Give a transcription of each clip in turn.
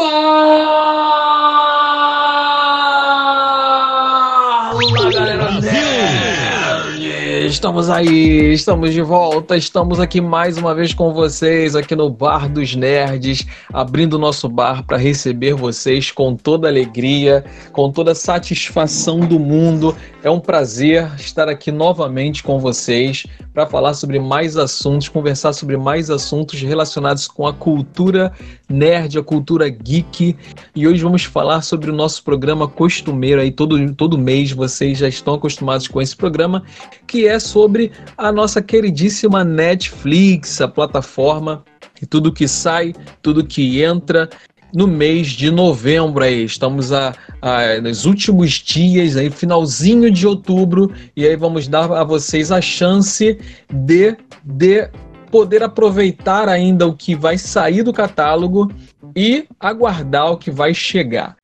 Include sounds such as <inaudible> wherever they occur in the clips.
Fala, Estamos aí, estamos de volta, estamos aqui mais uma vez com vocês aqui no Bar dos Nerds, abrindo nosso bar para receber vocês com toda alegria, com toda satisfação do mundo. É um prazer estar aqui novamente com vocês para falar sobre mais assuntos, conversar sobre mais assuntos relacionados com a cultura nerd, a cultura geek. E hoje vamos falar sobre o nosso programa costumeiro aí todo, todo mês, vocês já estão acostumados com esse programa, que é sobre a nossa queridíssima Netflix, a plataforma e tudo que sai, tudo que entra no mês de novembro aí. Estamos a, a, nos últimos dias, aí, finalzinho de outubro, e aí vamos dar a vocês a chance de, de poder aproveitar ainda o que vai sair do catálogo e aguardar o que vai chegar.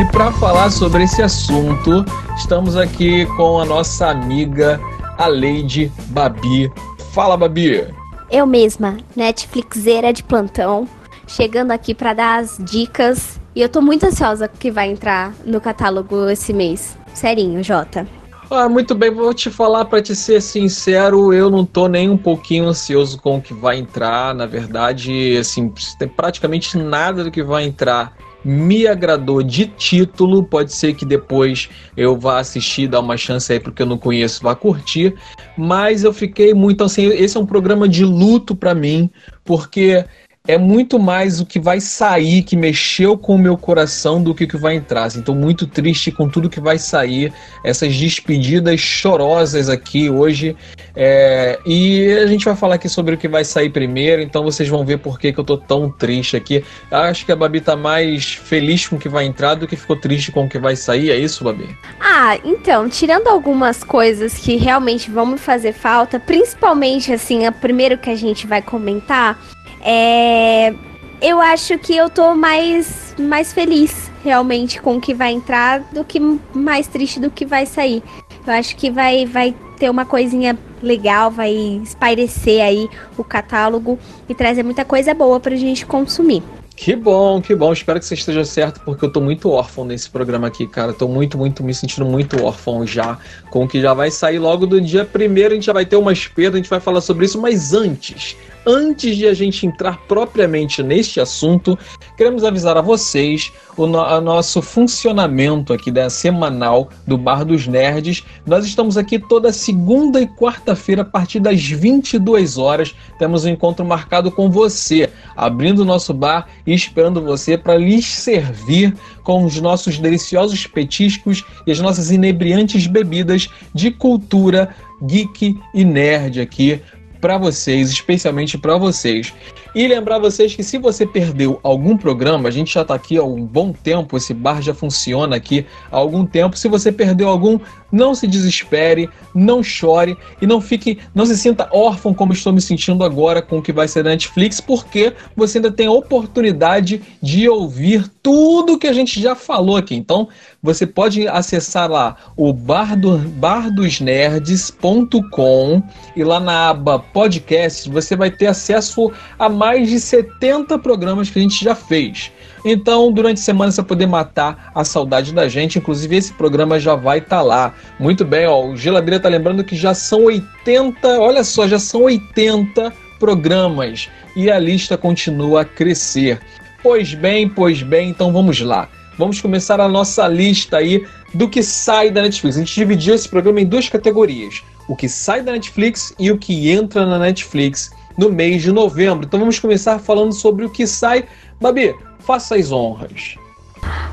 E para falar sobre esse assunto, estamos aqui com a nossa amiga, a Lady Babi. Fala, Babi! Eu mesma, Netflixeira de plantão, chegando aqui para dar as dicas. E eu tô muito ansiosa que vai entrar no catálogo esse mês. Serinho, Jota. Ah, muito bem, vou te falar para te ser sincero, eu não tô nem um pouquinho ansioso com o que vai entrar. Na verdade, assim, tem praticamente nada do que vai entrar me agradou de título. Pode ser que depois eu vá assistir, dar uma chance aí porque eu não conheço, vá curtir. Mas eu fiquei muito assim. Esse é um programa de luto para mim, porque é muito mais o que vai sair que mexeu com o meu coração do que o que vai entrar. Estou muito triste com tudo que vai sair, essas despedidas chorosas aqui hoje. É, e a gente vai falar aqui sobre o que vai sair primeiro, então vocês vão ver por que, que eu tô tão triste aqui. Acho que a Babi tá mais feliz com o que vai entrar do que ficou triste com o que vai sair. É isso, Babi? Ah, então, tirando algumas coisas que realmente vão me fazer falta, principalmente assim, a primeiro que a gente vai comentar é, eu acho que eu tô mais, mais feliz realmente com o que vai entrar do que mais triste do que vai sair. Eu acho que vai, vai ter uma coisinha legal, vai espairecer aí o catálogo e trazer muita coisa boa pra gente consumir. Que bom, que bom. Espero que você esteja certo, porque eu tô muito órfão nesse programa aqui, cara. Tô muito, muito, me sentindo muito órfão já. Com o que já vai sair logo do dia primeiro, a gente já vai ter uma perdas, a gente vai falar sobre isso, mas antes, antes de a gente entrar propriamente neste assunto, queremos avisar a vocês o no nosso funcionamento aqui da semanal do Bar dos Nerds. Nós estamos aqui toda segunda e quarta-feira a partir das 22 horas. Temos um encontro marcado com você, abrindo o nosso bar e esperando você para lhes servir com os nossos deliciosos petiscos e as nossas inebriantes bebidas de cultura geek e nerd aqui para vocês, especialmente para vocês. E lembrar vocês que se você perdeu algum programa, a gente já está aqui há um bom tempo, esse bar já funciona aqui há algum tempo. Se você perdeu algum, não se desespere, não chore e não fique, não se sinta órfão como estou me sentindo agora com o que vai ser da Netflix, porque você ainda tem a oportunidade de ouvir tudo que a gente já falou aqui. Então, você pode acessar lá o bardo, bardosnerds.com e lá na aba podcast você vai ter acesso a mais de 70 programas que a gente já fez. Então, durante a semana você vai poder matar a saudade da gente. Inclusive, esse programa já vai estar tá lá. Muito bem, ó. O Geladeira tá lembrando que já são 80, olha só, já são 80 programas e a lista continua a crescer. Pois bem, pois bem, então vamos lá. Vamos começar a nossa lista aí do que sai da Netflix. A gente dividiu esse programa em duas categorias: o que sai da Netflix e o que entra na Netflix no mês de novembro. Então vamos começar falando sobre o que sai. Babi, faça as honras.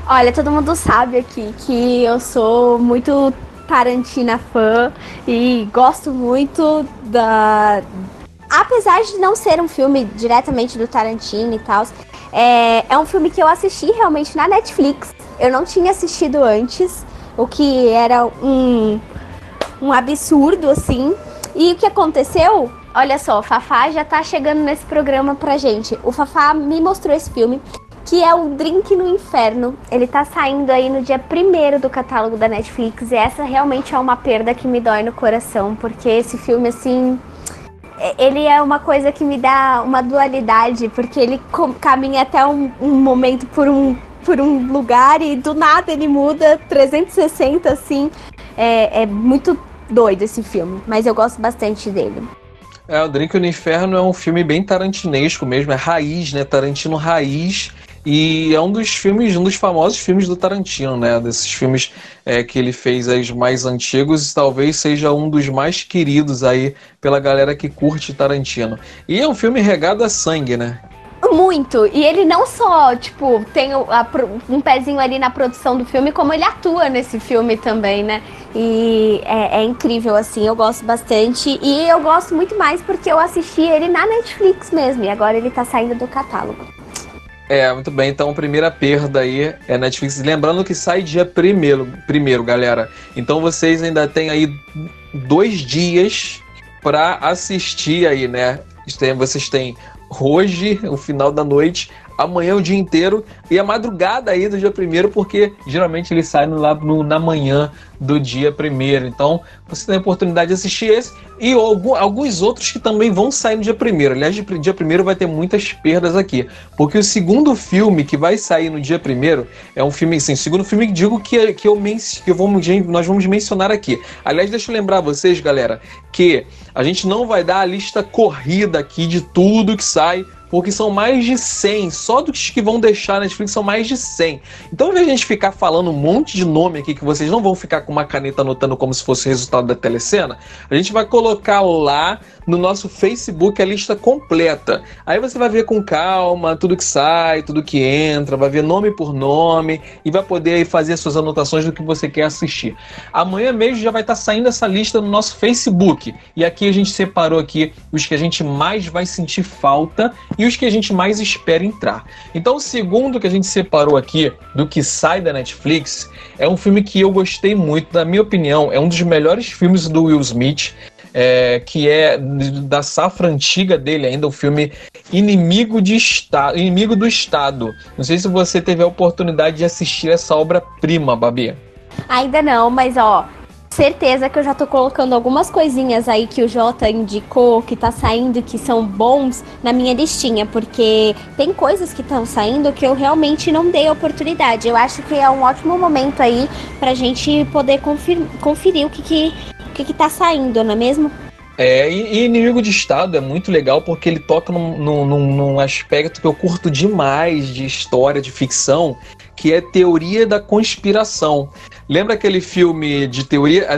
Olha, todo mundo sabe aqui que eu sou muito Tarantina fã e gosto muito da. Apesar de não ser um filme diretamente do Tarantino e tal, é, é um filme que eu assisti realmente na Netflix. Eu não tinha assistido antes, o que era um, um absurdo, assim. E o que aconteceu? Olha só, o Fafá já tá chegando nesse programa pra gente. O Fafá me mostrou esse filme que é o Drink no Inferno. Ele tá saindo aí no dia primeiro do catálogo da Netflix. E essa realmente é uma perda que me dói no coração, porque esse filme, assim. ele é uma coisa que me dá uma dualidade, porque ele caminha até um, um momento por um, por um lugar e do nada ele muda 360, assim. É, é muito doido esse filme, mas eu gosto bastante dele. É, o Drink no Inferno é um filme bem tarantinesco mesmo, é raiz, né? Tarantino raiz. E é um dos filmes, um dos famosos filmes do Tarantino, né? Desses filmes é, que ele fez aí, os mais antigos, e talvez seja um dos mais queridos aí pela galera que curte Tarantino. E é um filme regado a sangue, né? Muito. E ele não só, tipo, tem um pezinho ali na produção do filme, como ele atua nesse filme também, né? E é, é, incrível, assim, eu gosto bastante. E eu gosto muito mais porque eu assisti ele na Netflix mesmo. E agora ele tá saindo do catálogo. É, muito bem. Então, primeira perda aí é Netflix. Lembrando que sai dia primeiro, primeiro galera. Então, vocês ainda têm aí dois dias para assistir aí, né? Vocês têm hoje, o final da noite, amanhã o dia inteiro e a madrugada aí do dia primeiro, porque geralmente ele sai lá no, na manhã do dia primeiro. Então você tem a oportunidade de assistir esse e algum, alguns outros que também vão sair no dia primeiro. Aliás, no dia primeiro vai ter muitas perdas aqui, porque o segundo filme que vai sair no dia primeiro é um filme, o segundo filme que digo que, que, eu, que eu vamos, nós vamos mencionar aqui. Aliás, deixa eu lembrar vocês, galera, que a gente não vai dar a lista corrida aqui de tudo que sai porque são mais de 100. Só dos que vão deixar na Netflix são mais de 100. Então, ao invés de a gente ficar falando um monte de nome aqui que vocês não vão ficar com uma caneta anotando como se fosse o resultado da telecena, a gente vai colocar lá no nosso Facebook a lista completa. Aí você vai ver com calma tudo que sai, tudo que entra, vai ver nome por nome e vai poder fazer suas anotações do que você quer assistir. Amanhã mesmo já vai estar saindo essa lista no nosso Facebook. E aqui a gente separou aqui os que a gente mais vai sentir falta e os que a gente mais espera entrar. Então, o segundo que a gente separou aqui do que sai da Netflix é um filme que eu gostei muito, na minha opinião, é um dos melhores filmes do Will Smith é, que é da safra antiga dele ainda, o filme Inimigo, de Estado, Inimigo do Estado. Não sei se você teve a oportunidade de assistir essa obra-prima, Babi. Ainda não, mas ó, certeza que eu já tô colocando algumas coisinhas aí que o Jota indicou, que tá saindo, que são bons na minha listinha, porque tem coisas que estão saindo que eu realmente não dei oportunidade. Eu acho que é um ótimo momento aí pra gente poder conferir, conferir o que, que que, que tá saindo, não é mesmo? É, e, e, Inimigo de Estado é muito legal porque ele toca num, num, num, aspecto que eu curto demais de história, de ficção, que é teoria da conspiração. Lembra aquele filme de teoria?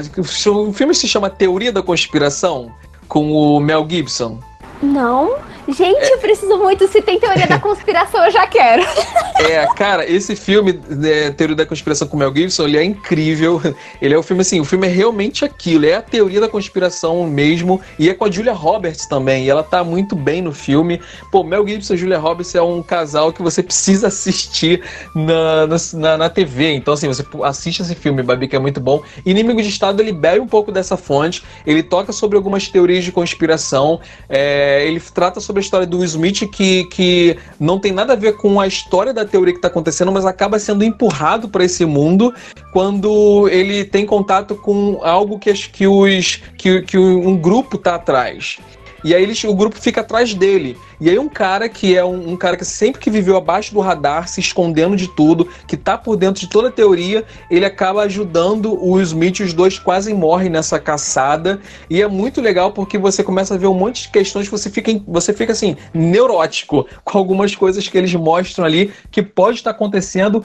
O filme se chama Teoria da Conspiração, com o Mel Gibson. Não. Gente, é... eu preciso muito. Se tem teoria da <laughs> conspiração, eu já quero. <laughs> É, cara, esse filme, né, Teoria da Conspiração com Mel Gibson, ele é incrível. Ele é o filme assim, o filme é realmente aquilo, é a teoria da conspiração mesmo. E é com a Julia Roberts também. E ela tá muito bem no filme. Pô, Mel Gibson e Julia Roberts é um casal que você precisa assistir na, na, na TV. Então, assim, você assiste esse filme, Babi, que é muito bom. Inimigo de Estado, ele bebe um pouco dessa fonte. Ele toca sobre algumas teorias de conspiração. É, ele trata sobre a história do Smith que, que não tem nada a ver com a história da teoria que está acontecendo, mas acaba sendo empurrado para esse mundo quando ele tem contato com algo que, que, os, que, que um grupo está atrás. E aí eles, o grupo fica atrás dele. E aí um cara que é um, um, cara que sempre que viveu abaixo do radar, se escondendo de tudo, que tá por dentro de toda a teoria, ele acaba ajudando o Smith, os dois quase morrem nessa caçada. E é muito legal porque você começa a ver um monte de questões, você fica, você fica assim, neurótico <laughs> com algumas coisas que eles mostram ali que pode estar acontecendo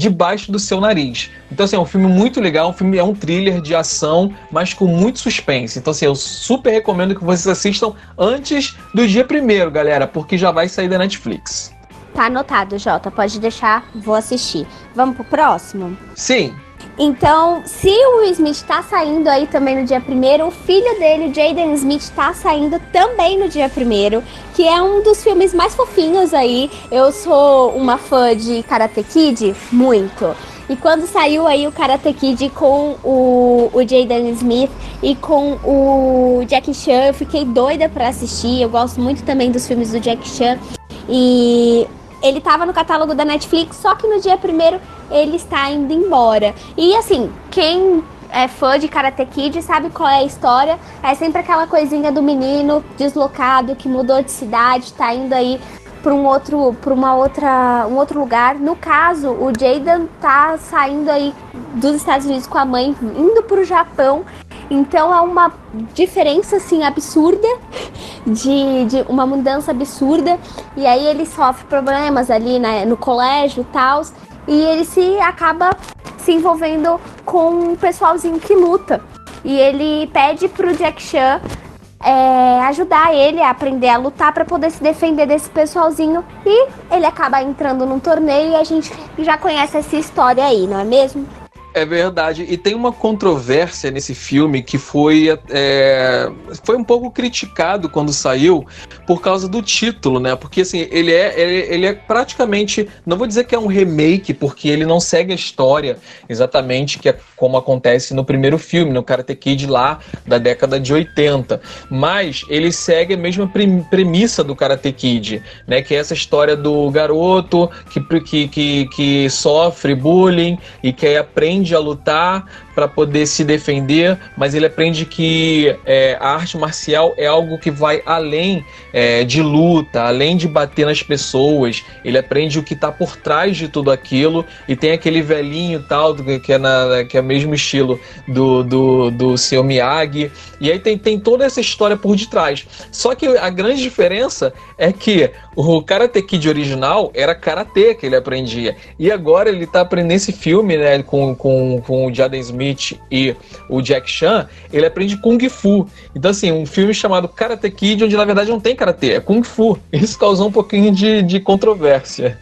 debaixo do seu nariz. Então, assim, é um filme muito legal, um filme é um thriller de ação, mas com muito suspense. Então, assim, eu super recomendo que vocês assistam antes do dia primeiro, galera, porque já vai sair da Netflix. Tá anotado, Jota. Pode deixar, vou assistir. Vamos pro próximo? Sim. Então, se o Will Smith tá saindo aí também no dia primeiro, o filho dele, Jaden Smith, tá saindo também no dia primeiro, que é um dos filmes mais fofinhos aí. Eu sou uma fã de Karate Kid, muito. E quando saiu aí o Karate Kid com o, o Jaden Smith e com o Jack Chan, eu fiquei doida para assistir. Eu gosto muito também dos filmes do Jack Chan. E ele estava no catálogo da Netflix, só que no dia primeiro ele está indo embora. E assim, quem é fã de Karate Kid sabe qual é a história. É sempre aquela coisinha do menino deslocado que mudou de cidade, tá indo aí para um outro, para uma outra, um outro lugar. No caso, o Jaden tá saindo aí dos Estados Unidos com a mãe, indo para o Japão. Então é uma diferença assim absurda de, de uma mudança absurda e aí ele sofre problemas ali né, no colégio e tal e ele se acaba se envolvendo com um pessoalzinho que luta e ele pede pro Jack Chan é, ajudar ele a aprender a lutar para poder se defender desse pessoalzinho. E ele acaba entrando num torneio e a gente já conhece essa história aí, não é mesmo? É verdade. E tem uma controvérsia nesse filme que foi, é, foi um pouco criticado quando saiu por causa do título, né? Porque assim, ele é, ele, ele, é praticamente. Não vou dizer que é um remake, porque ele não segue a história exatamente que é como acontece no primeiro filme, no Karate Kid lá da década de 80. Mas ele segue a mesma premissa do Karate Kid, né? Que é essa história do garoto que, que, que, que sofre bullying e que aprende aprende a lutar para poder se defender, mas ele aprende que é, a arte marcial é algo que vai além é, de luta, além de bater nas pessoas. Ele aprende o que está por trás de tudo aquilo e tem aquele velhinho tal que é na que é mesmo estilo do do, do seu Miyagi. E aí tem, tem toda essa história por detrás. Só que a grande diferença é que o Karate Kid original era karatê que ele aprendia. E agora ele está aprendendo esse filme, né, com, com, com o Jaden Smith e o Jack Chan, ele aprende Kung Fu. Então, assim, um filme chamado Karate Kid, onde na verdade não tem karatê, é Kung Fu. <laughs> Isso causou um pouquinho de, de controvérsia.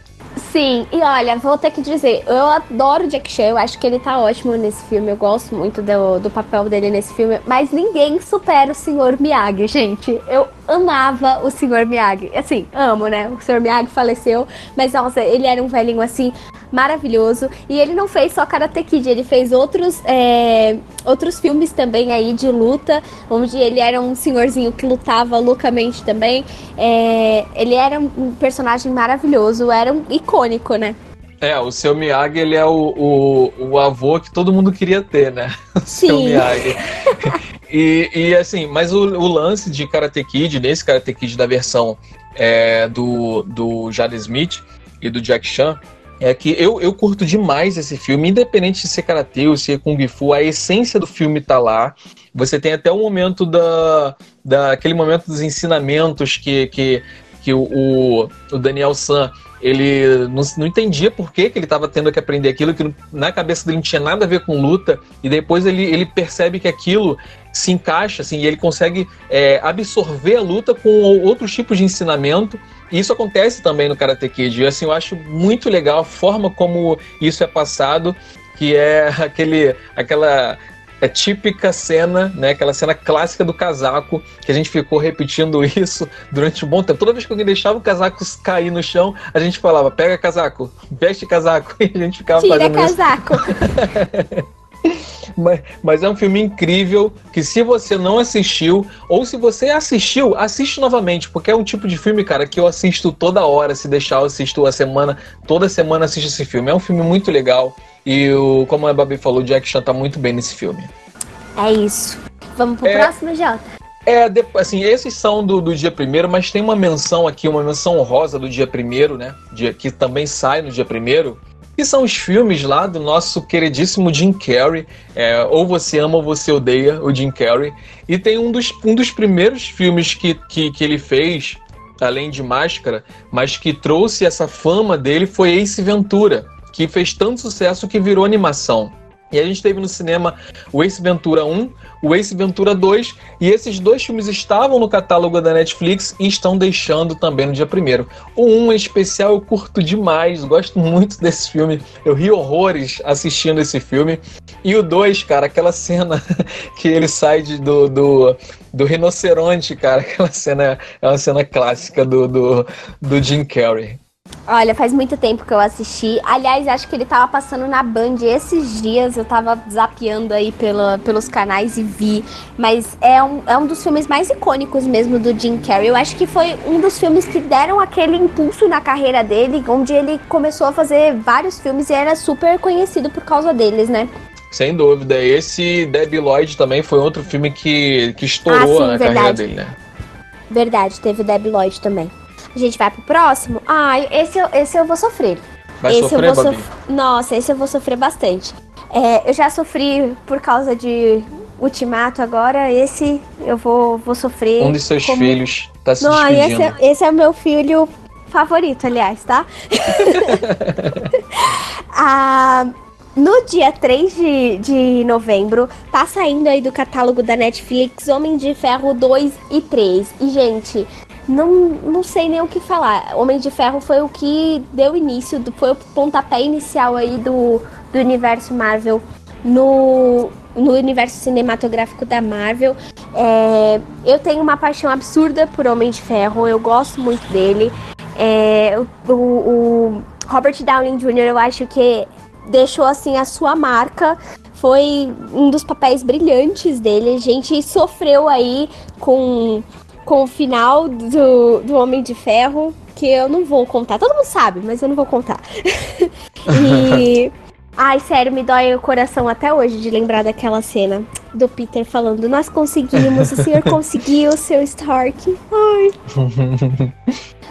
Sim, e olha, vou ter que dizer, eu adoro Jack Chan, eu acho que ele tá ótimo nesse filme, eu gosto muito do, do papel dele nesse filme, mas ninguém supera o Sr. Miyagi, gente. Eu amava o Sr. Miyagi. Assim, amo, né? O Sr. Miyagi faleceu, mas nossa, ele era um velhinho assim maravilhoso. E ele não fez só Karate Kid, ele fez outros, é, outros filmes também aí de luta, onde ele era um senhorzinho que lutava loucamente também. É, ele era um personagem maravilhoso, era um icônico, né? É, o seu Miyagi, ele é o, o, o avô que todo mundo queria ter, né? <laughs> O Sim. seu Miyagi. <laughs> E, e assim, mas o, o, lance de Karate Kid, nesse Karate Kid da versão é, do, do Jada Smith e do Jack Chan, é que eu, eu curto demais esse filme, independente de ser karate ou ser kung fu, a essência do filme tá lá. Você tem até o momento da, da aquele momento dos ensinamentos que, que, que o, o Daniel San ele não, não entendia por que, que ele estava tendo que aprender aquilo, que na cabeça dele não tinha nada a ver com luta, e depois ele, ele percebe que aquilo se encaixa, assim, e ele consegue é, absorver a luta com outros tipos de ensinamento. E isso acontece também no Karate Kid. E assim, eu acho muito legal a forma como isso é passado, que é <laughs> aquele, aquela é típica cena, né? Aquela cena clássica do casaco, que a gente ficou repetindo <laughs> isso durante um bom tempo. Toda vez que alguém deixava o casaco cair no chão, a gente falava, pega casaco, veste casaco. <laughs> E a gente ficava Tira fazendo casaco. <laughs> mas, mas, é um filme incrível que se você não assistiu, ou se você assistiu, assiste novamente, porque é um tipo de filme, cara, que eu assisto toda hora, se deixar eu assisto a semana, toda semana assisto esse filme. É um filme muito legal. E o, como a Babi falou, o Jack Chan tá muito bem nesse filme. É isso. Vamos pro é, próximo, Jota? É, assim, esses são do, do dia primeiro, mas tem uma menção aqui, uma menção rosa do dia primeiro, né? Dia, que também sai no dia primeiro. Que são os filmes lá do nosso queridíssimo Jim Carrey. É, ou você ama ou você odeia o Jim Carrey. E tem um dos, um dos primeiros filmes que, que, que ele fez, além de Máscara, mas que trouxe essa fama dele foi Ace Ventura que fez tanto sucesso que virou animação. E a gente teve no cinema o Ace Ventura 1, o Ace Ventura 2, e esses dois filmes estavam no catálogo da Netflix e estão deixando também no dia primeiro. O 1 em especial eu curto demais, gosto muito desse filme, eu ri horrores assistindo esse filme. E o 2, cara, aquela cena <laughs> que ele sai de, do, do, do rinoceronte, cara, <laughs> aquela cena é uma cena clássica do, do, do Jim Carrey. Olha, faz muito tempo que eu assisti. Aliás, acho que ele tava passando na Band esses dias. Eu tava zapeando aí pela, pelos canais e vi. Mas é um, é um dos filmes mais icônicos mesmo do Jim Carrey. Eu acho que foi um dos filmes que deram aquele impulso na carreira dele, onde ele começou a fazer vários filmes e era super conhecido por causa deles, né? Sem dúvida. Esse Debbie Lloyd também foi outro filme que, que estourou ah, sim, carreira dele, né? Verdade, teve o Debbie Lloyd também. A gente vai pro próximo? Ai, esse, esse eu vou sofrer. Vai esse sofrer, eu vou sof... Nossa, esse eu vou sofrer bastante. É, eu já sofri por causa de Ultimato, agora esse eu vou, vou sofrer. Um de seus como... filhos tá se Não, despedindo. Esse, é, esse é o meu filho favorito, aliás, tá? <laughs> ah, no dia 3 de, de novembro, tá saindo aí do catálogo da Netflix Homem de Ferro 2 e 3. E, gente, não, não sei nem o que falar. Homem de Ferro foi o que deu início, foi o pontapé inicial aí do, do universo Marvel no, no universo cinematográfico da Marvel. É, eu tenho uma paixão absurda por Homem de Ferro, eu gosto muito dele. É, o, o, Robert Downey Jr., eu acho que deixou assim a sua marca. Foi um dos papéis brilhantes dele. A gente sofreu aí com, com o final do, do Homem de Ferro, que eu não vou contar. Todo mundo sabe, mas eu não vou contar. <laughs> e. Ai, sério, me dói o coração até hoje de lembrar daquela cena do Peter falando: Nós conseguimos, o senhor <laughs> conseguiu, seu Stark. Ai. <laughs>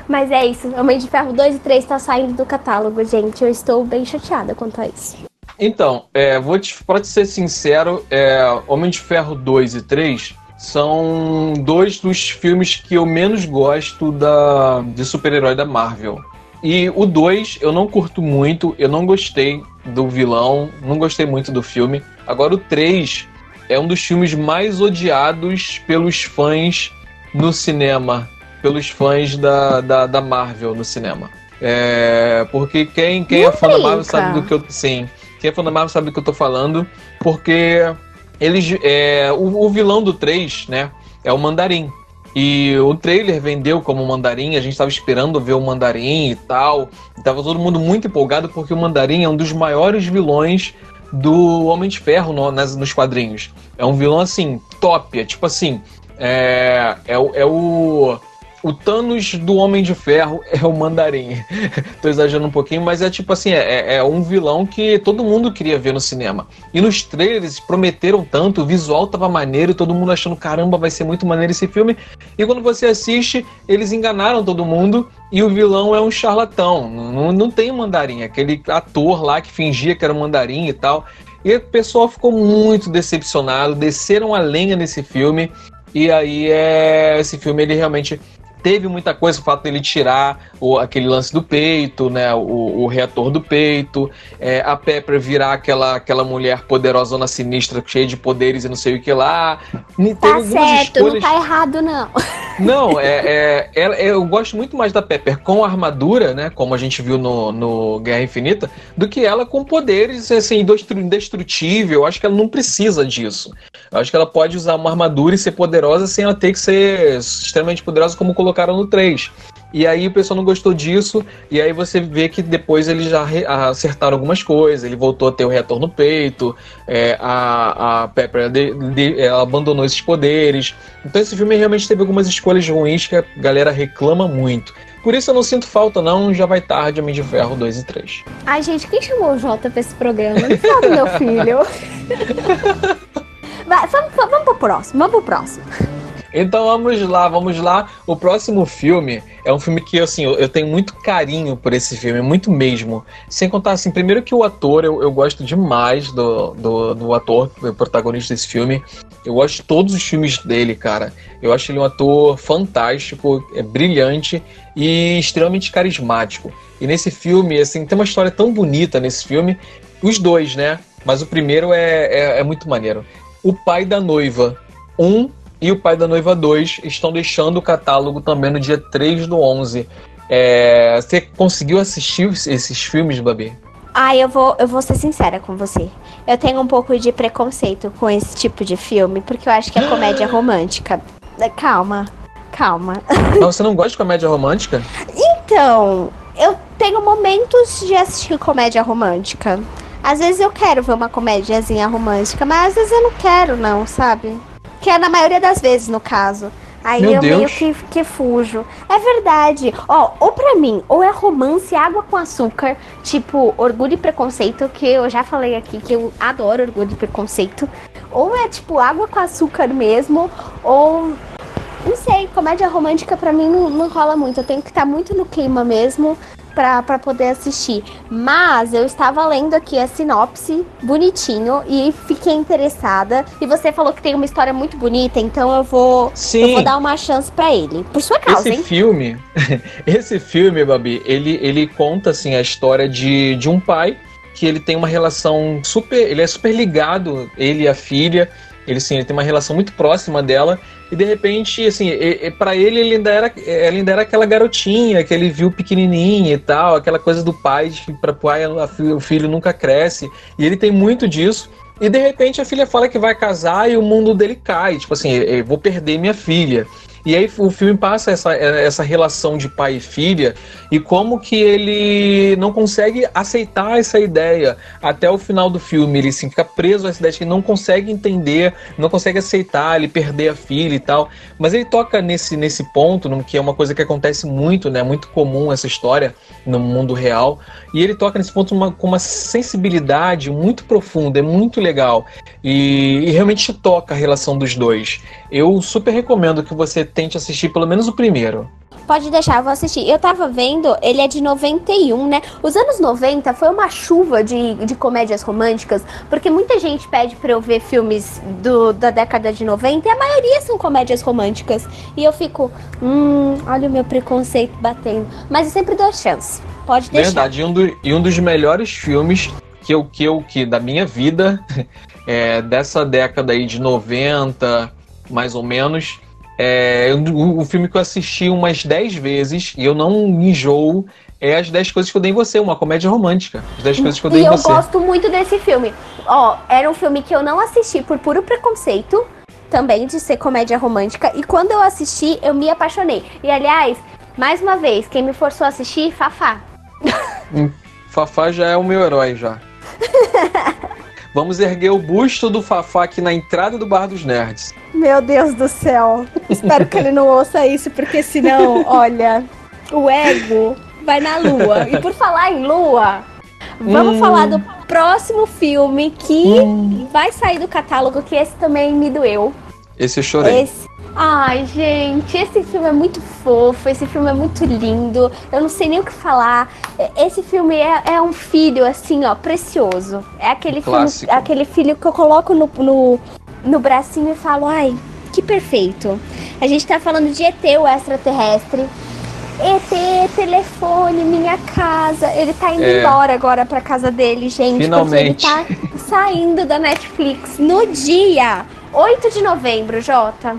Mas é isso, Homem de Ferro 2 e 3 tá saindo do catálogo, gente. Eu estou bem chateada quanto a isso. Então, é, vou te, pra te ser sincero, é, Homem de Ferro 2 e 3 são dois dos filmes que eu menos gosto da, de super-herói da Marvel. E o 2 eu não curto muito, eu não gostei do vilão, não gostei muito do filme. Agora o 3 é um dos filmes mais odiados pelos fãs no cinema pelos fãs da, da, da Marvel no cinema. É, porque quem, quem é fã da Marvel sabe do que eu. Sim, quem é fã da Marvel sabe do que eu tô falando. Porque eles. É, o, o vilão do 3, né? É o Mandarim. E o trailer vendeu como Mandarim, a gente estava esperando ver o Mandarim e tal. E tava todo mundo muito empolgado porque o Mandarim é um dos maiores vilões do Homem de Ferro no, nas, nos quadrinhos. É um vilão assim, top. É tipo assim. É, é, é o o Thanos do Homem de Ferro é o Mandarim. <laughs> Tô exagerando um pouquinho, mas é tipo assim, é, é, um vilão que todo mundo queria ver no cinema. E nos trailers prometeram tanto, o visual tava maneiro, todo mundo achando, caramba, vai ser muito maneiro esse filme. E quando você assiste, eles enganaram todo mundo e o vilão é um charlatão. Não, não tem mandarim, aquele ator lá que fingia que era mandarim e tal. E o pessoal ficou muito decepcionado, desceram a lenha nesse filme. E aí é, esse filme ele realmente teve muita coisa, o fato dele tirar o, aquele lance do peito, né? O, o reator do peito, é, a Pepper virar aquela, aquela mulher poderosona sinistra, cheia de poderes e não sei o que lá. Tá certo, escolhas... não tá errado, não. <laughs> Não, é, é, é, eu gosto muito mais da Pepper com armadura, né? Como a gente viu no, no Guerra Infinita, do que ela com poderes assim, indestrutível. Eu acho que ela não precisa disso. Eu acho que ela pode usar uma armadura e ser poderosa sem ela ter que ser extremamente poderosa, como colocaram no 3. E aí o pessoal não gostou disso, e aí você vê que depois eles já acertaram algumas coisas, ele voltou a ter o retorno no peito, é, a, a Pepper de, de, ela abandonou esses poderes. Então esse filme realmente teve algumas escolhas ruins que a galera reclama muito. Por isso eu não sinto falta, não. Já vai tarde, Homem de Ferro 2 e 3. Ai, gente, quem chamou o Jota pra esse programa? Não fala meu filho. <laughs> vai, vamos, vamos pro próximo, vamos pro próximo. Então vamos lá, vamos lá. O próximo filme é um filme que, assim, eu, eu, tenho muito carinho por esse filme, muito mesmo. Sem contar, assim, primeiro que o ator, eu, eu gosto demais do, do, do ator, do protagonista desse filme. Eu gosto de todos os filmes dele, cara. Eu acho ele um ator fantástico, é brilhante e extremamente carismático. E nesse filme, assim, tem uma história tão bonita nesse filme. Os dois, né? Mas o primeiro é, é, é muito maneiro. O pai da noiva. Um e o Pai da Noiva 2 estão deixando o catálogo também no dia 3 do 11. É, você conseguiu assistir esses filmes, Babi? Ah, eu vou, eu vou ser sincera com você. Eu tenho um pouco de preconceito com esse tipo de filme, porque eu acho que é comédia <gasps> romântica. Calma, calma. <laughs> Mas você não gosta de comédia romântica? Então, eu tenho momentos de assistir comédia romântica. Às vezes eu quero ver uma comédiazinha romântica, mas às vezes eu não quero, não, sabe? Que é na maioria das vezes, no caso. Aí Meu eu Deus. meio que, que fujo. É verdade. Ó, ou pra mim, ou é romance água com açúcar, tipo Orgulho e Preconceito, que eu já falei aqui que eu adoro Orgulho e Preconceito. Ou é tipo água com açúcar mesmo, ou. Não sei, comédia romântica pra mim não, não rola muito. Eu tenho que estar muito no clima mesmo pra, pra poder assistir. Mas eu estava lendo aqui a sinopse, bonitinho, e fiquei interessada. E você falou que tem uma história muito bonita, então eu vou, eu Sim. vou dar uma chance pra ele. Por sua causa, Esse hein? filme, <laughs> esse filme, Babi, ele, ele conta assim a história de, de um pai que ele tem uma relação super, ele é super ligado, ele e a filha, ele sim, ele tem uma relação muito próxima dela e de repente, assim, para ele ele ainda era, ela ainda era aquela garotinha que ele viu pequenininha e tal, aquela coisa do pai para pai o filho nunca cresce e ele tem muito disso. E de repente a filha fala que vai casar e o mundo dele cai, tipo assim, vou perder minha filha. E aí o filme passa essa, essa relação de pai e filha e como que ele não consegue aceitar essa ideia até o final do filme. Ele assim, fica preso a essa ideia de que não consegue entender, não consegue aceitar ele perder a filha e tal. Mas ele toca nesse, nesse ponto, que é uma coisa que acontece muito, né? Muito comum essa história no mundo real. E ele toca nesse ponto uma- com uma sensibilidade muito profunda, é muito legal. E, e realmente toca a relação dos dois. Eu super recomendo que você tente assistir pelo menos o primeiro. Pode deixar, eu vou assistir. Eu tava vendo, ele é de 91, né? Os anos 90 foi uma chuva de, de comédias românticas, porque muita gente pede pra eu ver filmes do, da década de 90 e a maioria são comédias românticas. E eu fico, hum, olha o meu preconceito batendo. Mas eu sempre dou chance. Pode deixar. Verdade, e um, do- e um dos melhores filmes que eu, que eu que da minha vida, <laughs> é, dessa década aí de 90, mais ou menos, é um filme que eu assisti umas 10 vezes e eu não enjoo. É as 10 coisas que eu dei em você, uma comédia romântica. As 10 coisas que eu dei E em eu você. gosto muito desse filme. Ó, era um filme que eu não assisti por puro preconceito, também de ser comédia romântica. E quando eu assisti, eu me apaixonei. E aliás, mais uma vez, quem me forçou a assistir, Fafá. Fafá já é o meu herói já. <laughs> Vamos erguer o busto do Fafá aqui na entrada do Bar dos Nerds. Meu Deus do céu. Espero que ele não ouça isso, porque senão, olha, o ego vai na lua. E por falar em lua, vamos Hum. falar do próximo filme que vai sair do catálogo, que esse também me doeu. Esse eu chorei. Esse. Ai, gente, esse filme é muito fofo, esse filme é muito lindo. Eu não sei nem o que falar. É, Esse filme é, é um filho, assim, ó, precioso. É aquele filme, aquele filho que eu coloco no, no, no bracinho e falo, ai, que perfeito. A gente tá falando de ET, o extraterrestre. ET, telefone, minha casa. Ele tá indo É. embora agora pra casa dele, gente. Finalmente. Porque ele tá saindo da Netflix no dia 8 de novembro, Jota.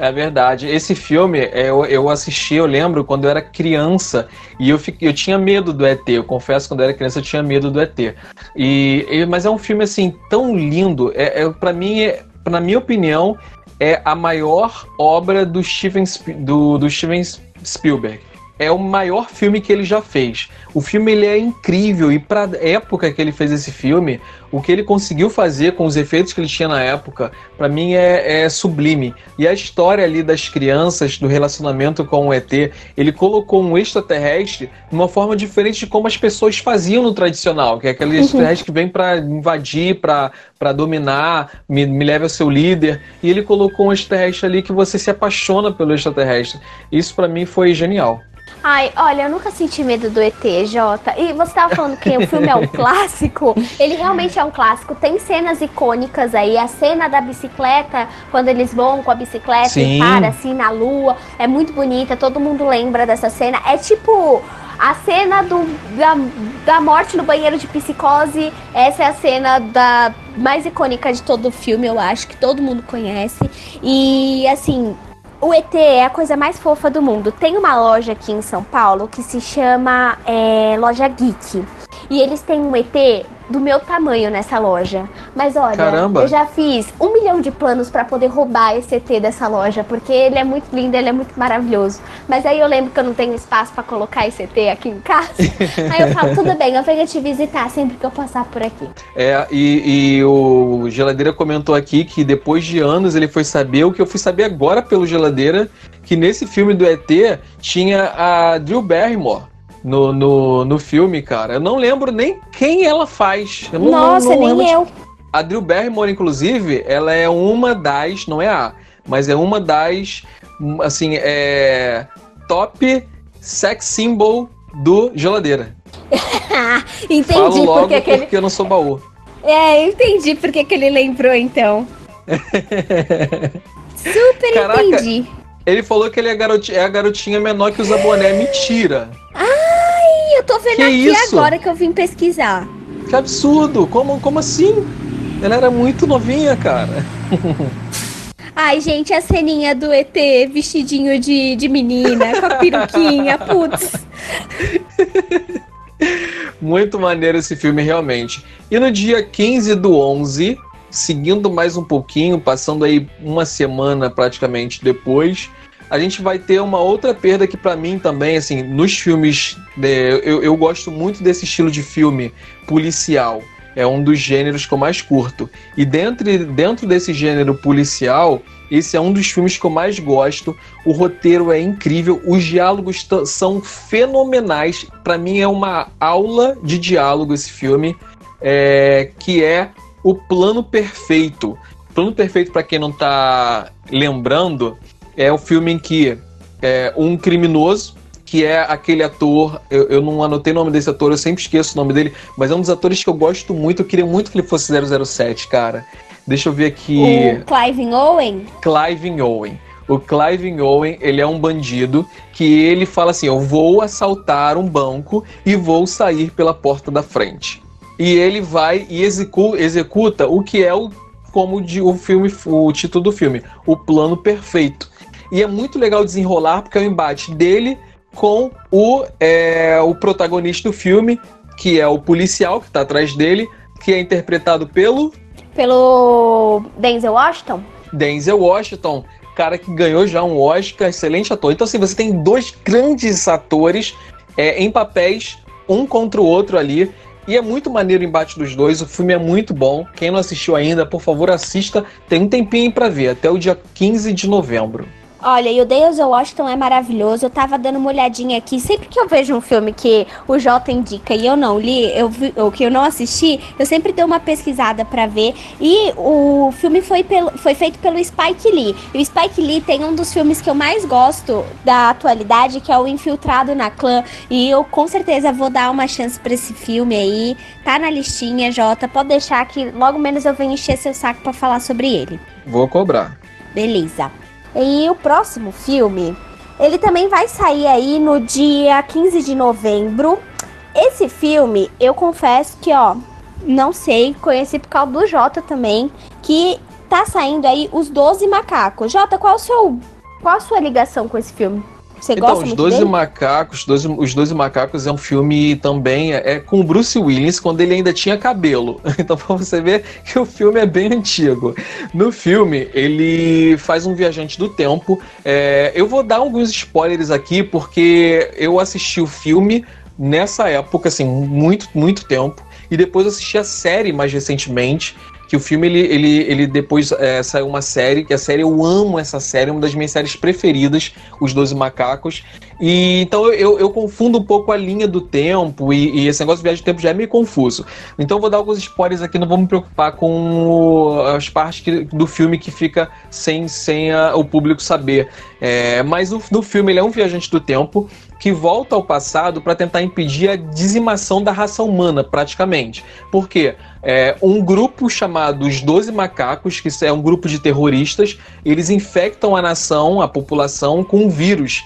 É verdade. Esse filme é, eu, eu assisti, eu lembro, quando eu era criança e eu, fiquei, eu tinha medo do ET. Eu confesso, quando eu era criança, eu tinha medo do ET. E, e- mas é um filme assim tão lindo. É, é para mim, é, na minha opinião, é a maior obra do Steven, do, do Steven Spielberg. É o maior filme que ele já fez. O filme ele é incrível e para época que ele fez esse filme, o que ele conseguiu fazer com os efeitos que ele tinha na época, para mim é, é sublime. E a história ali das crianças, do relacionamento com o ET, ele colocou um extraterrestre de uma forma diferente de como as pessoas faziam no tradicional, que é aquele extraterrestre que vem para invadir, para dominar, me, me leva ao seu líder. E ele colocou um extraterrestre ali que você se apaixona pelo extraterrestre. Isso para mim foi genial. Ai, olha, eu nunca senti medo do ET, Jota. E você tava falando que o filme é um <laughs> clássico. Ele realmente é um clássico. Tem cenas icônicas aí. A cena da bicicleta, quando eles vão com a bicicleta Sim. e para assim na lua. É muito bonita. Todo mundo lembra dessa cena. É tipo. A cena do, da, da morte no banheiro de psicose, essa é a cena da mais icônica de todo o filme, eu acho, que todo mundo conhece. E assim, o ET é a coisa mais fofa do mundo. Tem uma loja aqui em São Paulo que se chama é, Loja Geek. E eles têm um ET do meu tamanho nessa loja. Mas olha, Caramba. eu já fiz um milhão de planos pra poder roubar esse ET dessa loja, porque ele é muito lindo, ele é muito maravilhoso. Mas aí eu lembro que eu não tenho espaço pra colocar esse ET aqui em casa. <laughs> aí eu falo, tudo bem, eu venho te visitar sempre que eu passar por aqui. É, e, e o Geladeira comentou aqui que depois de anos ele foi saber o que eu fui saber agora pelo Geladeira, que nesse filme do ET tinha a Drew Barrymore. No, no, no filme, cara. Eu não lembro nem quem ela faz. Eu não, Nossa, não, não nem de- eu. A Drew Barrymore, inclusive, ela é uma das, não é a, mas é uma das, assim, é top sex symbol do Geladeira. <laughs> entendi Falo logo porque que ele. porque eu não sou baú. É, entendi porque que ele lembrou então. <laughs> Super Caraca. entendi. Ele falou que ele é, garoti- é a garotinha menor que usa boné. Mentira! Ih, eu tô vendo Que aqui isso? agora que eu vim pesquisar. Que absurdo! Como, como assim? Ela era muito novinha, cara. Ai, gente, a ceninha do ET vestidinho de, de menina, com a peruquinha, <laughs> putz. Muito maneiro esse filme, realmente. E no dia 15 do 11, seguindo mais um pouquinho, passando aí uma semana praticamente depois, a gente vai ter uma outra perda que pra mim também, assim, nos filmes, né, eu, eu gosto muito desse estilo de filme policial. É um dos gêneros que eu mais curto. E dentro, dentro desse gênero policial, esse é um dos filmes que eu mais gosto. O roteiro é incrível, os diálogos são fenomenais. Pra mim é uma aula de diálogo esse filme, é, que é o Plano Perfeito. Plano Perfeito, pra quem não tá lembrando, é o filme em que é, um criminoso, que é aquele ator, eu, eu não anotei o nome desse ator, eu sempre esqueço o nome dele, mas é um dos atores que eu gosto muito, eu queria muito que ele fosse 007, cara. Deixa eu ver aqui. O Clive Owen. Clive Owen. O Clive Owen, ele é um bandido que ele fala assim: eu vou assaltar um banco e vou sair pela porta da frente. E ele vai e execu- executa o que é o como de, o filme, o título do filme, o plano perfeito. E é muito legal desenrolar porque é o embate dele com o, é, o protagonista do filme, que é o policial que está atrás dele, que é interpretado pelo Pelo Denzel Washington. Denzel Washington, cara que ganhou já um Oscar, excelente ator. Então, assim, você tem dois grandes atores é, em papéis, um contra o outro ali. E é muito maneiro o embate dos dois. O filme é muito bom. Quem não assistiu ainda, por favor, assista. Tem um tempinho pra ver, até o dia 15 de novembro. Olha, e o Denzel Washington é maravilhoso. Eu tava dando uma olhadinha aqui. Sempre que eu vejo um filme que o Jota indica e eu não li, eu vi, ou que eu não assisti, eu sempre dou uma pesquisada pra ver. E o filme foi, pelo, foi feito pelo Spike Lee. E o Spike Lee tem um dos filmes que eu mais gosto da atualidade, que é o Infiltrado na Clã. E eu com certeza vou dar uma chance pra esse filme aí. Tá na listinha, Jota. Pode deixar que logo menos eu venho encher seu saco pra falar sobre ele. Vou cobrar. Beleza. E o próximo filme, ele também vai sair aí no dia 15 de novembro. Esse filme, eu confesso que, ó, não sei, conheci por causa do Jota também, que tá saindo aí os 12 macacos. Jota, qual, o seu, qual a sua ligação com esse filme? Você Então, gosta Os muito Doze dele? Macacos, 12 Os Doze Macacos é um filme também, é, é com o Bruce Willis, quando ele ainda tinha cabelo. <laughs> Então, pra você ver que o filme é bem antigo. No filme, ele faz um viajante do tempo. É, eu vou dar alguns spoilers aqui, porque eu assisti o filme nessa época, assim, muito, muito tempo. E depois assisti a série mais recentemente. Que o filme, ele, ele, ele depois é, saiu uma série, que a série, eu amo essa série, é uma das minhas séries preferidas, Os Doze Macacos. E então eu, eu, eu confundo um pouco a linha do tempo e, e esse negócio de viagem do tempo já é meio confuso. Então vou dar alguns spoilers aqui, não vou me preocupar com as partes que- do filme que fica sem, sem a- o público saber. É, mas no, no filme ele é um viajante do tempo que volta ao passado para tentar impedir a dizimação da raça humana, praticamente. Por quê? É, um grupo chamado os Doze Macacos, que é um grupo de terroristas, eles infectam a nação, a população, com um vírus.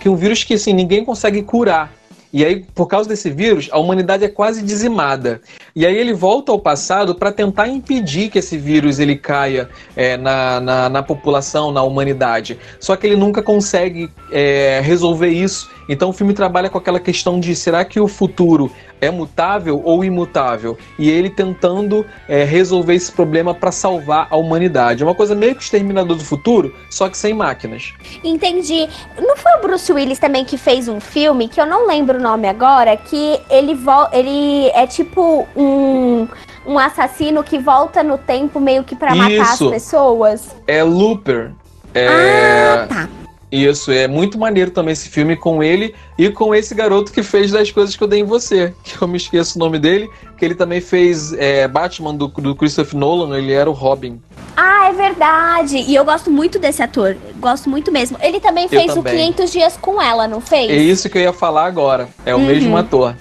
Que um vírus que assim, ninguém consegue curar. E aí, por causa desse vírus, a humanidade é quase dizimada. E aí ele volta ao passado para tentar impedir que esse vírus ele caia é, na, na, na população, na humanidade. Só que ele nunca consegue é, resolver isso. Então o filme trabalha com aquela questão de será que o futuro é mutável ou imutável. E ele tentando é, resolver esse problema para salvar a humanidade. É uma coisa meio que Exterminador do Futuro, só que sem máquinas. Entendi. Não foi o Bruce Willis também que fez um filme, que eu não lembro o nome agora, que ele, ele é tipo um um assassino que volta no tempo meio que para matar as pessoas. É Looper. É... Ah, tá. Isso, é muito maneiro também esse filme com ele e com esse garoto que fez das coisas que eu dei em você, <laughs> que eu me esqueço o nome dele, que ele também fez é, Batman do, do Christopher Nolan, ele era o Robin. Ah, é verdade. E eu gosto muito desse ator. Gosto muito mesmo. Ele também fez o 500 Dias com Ela, não fez? É isso que eu ia falar agora. É o uhum. mesmo ator.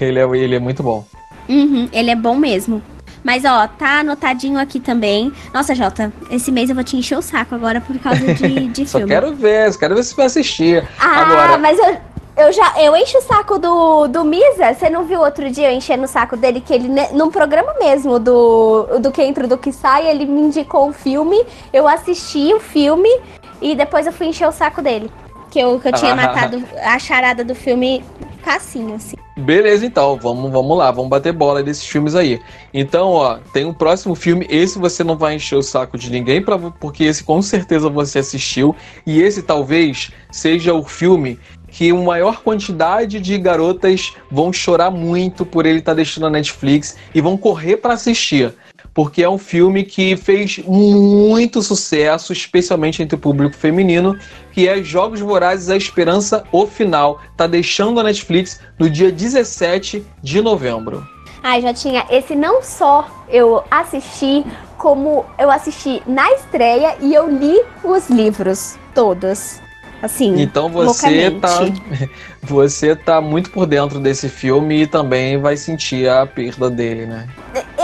Ele é, ele é muito bom. Uhum, ele é bom mesmo. Mas, ó, tá anotadinho aqui também. Nossa, Jota, esse mês eu vou te encher o saco agora por causa de, <laughs> de Só filme. quero ver, quero ver se vai assistir. Ah, agora... mas eu, eu já eu encho o saco do, do Misa. Você não viu outro dia eu enchendo o saco dele? Que ele, num programa mesmo do, do que entra do que sai, ele me indicou o um filme. Eu assisti o filme e depois eu fui encher o saco dele. Que eu, que eu tinha matado a charada do filme assim. Beleza, então, vamos, vamos lá, vamos bater bola desses filmes aí. Então, ó, tem um próximo filme, esse você não vai encher o saco de ninguém, pra, porque esse com certeza você assistiu, e esse talvez seja o filme que uma maior quantidade de garotas vão chorar muito por ele estar tá deixando a Netflix e vão correr para assistir porque é um filme que fez muito sucesso, especialmente entre o público feminino, que é Jogos Vorazes A Esperança O Final. Tá deixando a Netflix no dia 17 de novembro. Ai, já tinha. Esse não só eu assisti, como eu assisti na estreia e eu li os livros todos. Assim, então você tá <laughs> você tá muito por dentro desse filme e também vai sentir a perda dele, né?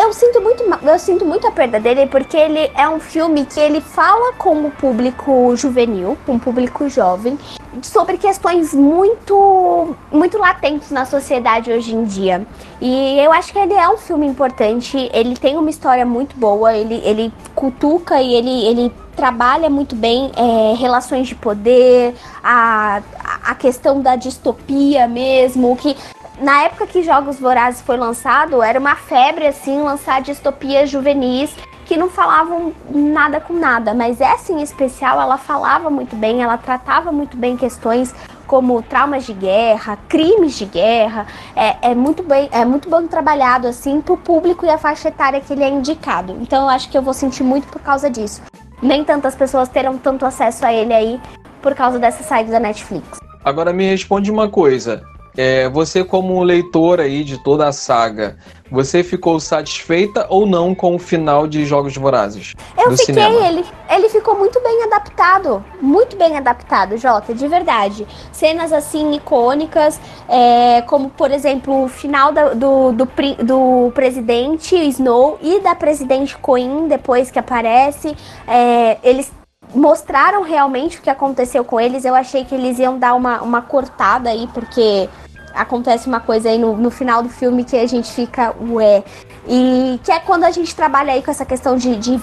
Eu sinto muito, eu sinto muito a perda dele porque ele é um filme que ele fala com o público juvenil, com o público jovem, sobre questões muito muito latentes na sociedade hoje em dia. E eu acho que ele é um filme importante, ele tem uma história muito boa, ele, ele cutuca e ele, ele trabalha muito bem é, relações de poder, a, a questão da distopia mesmo, que na época que Jogos Vorazes foi lançado, era uma febre assim lançar distopias juvenis que não falavam nada com nada, mas essa em especial ela falava muito bem, ela tratava muito bem questões como traumas de guerra, crimes de guerra, é, é muito bem, é muito bem trabalhado assim para o público e a faixa etária que ele é indicado. Então eu acho que eu vou sentir muito por causa disso nem tantas pessoas terão tanto acesso a ele aí por causa dessa saída da Netflix. Agora me responde uma coisa. É, você como leitor aí de toda a saga, você ficou satisfeita ou não com o final de Jogos Vorazes? Eu fiquei, cinema? ele, ele ficou muito bem adaptado, muito bem adaptado, Jota, de verdade. Cenas assim icônicas, é, como por exemplo o final da, do, do, do, presidente Snow e da presidente Coin depois que aparece, é, eles mostraram realmente o que aconteceu com eles. Eu achei que eles iam dar uma, uma cortada aí, porque acontece uma coisa aí no, no final do filme que a gente fica, ué. E que é quando a gente trabalha aí com essa questão de, de,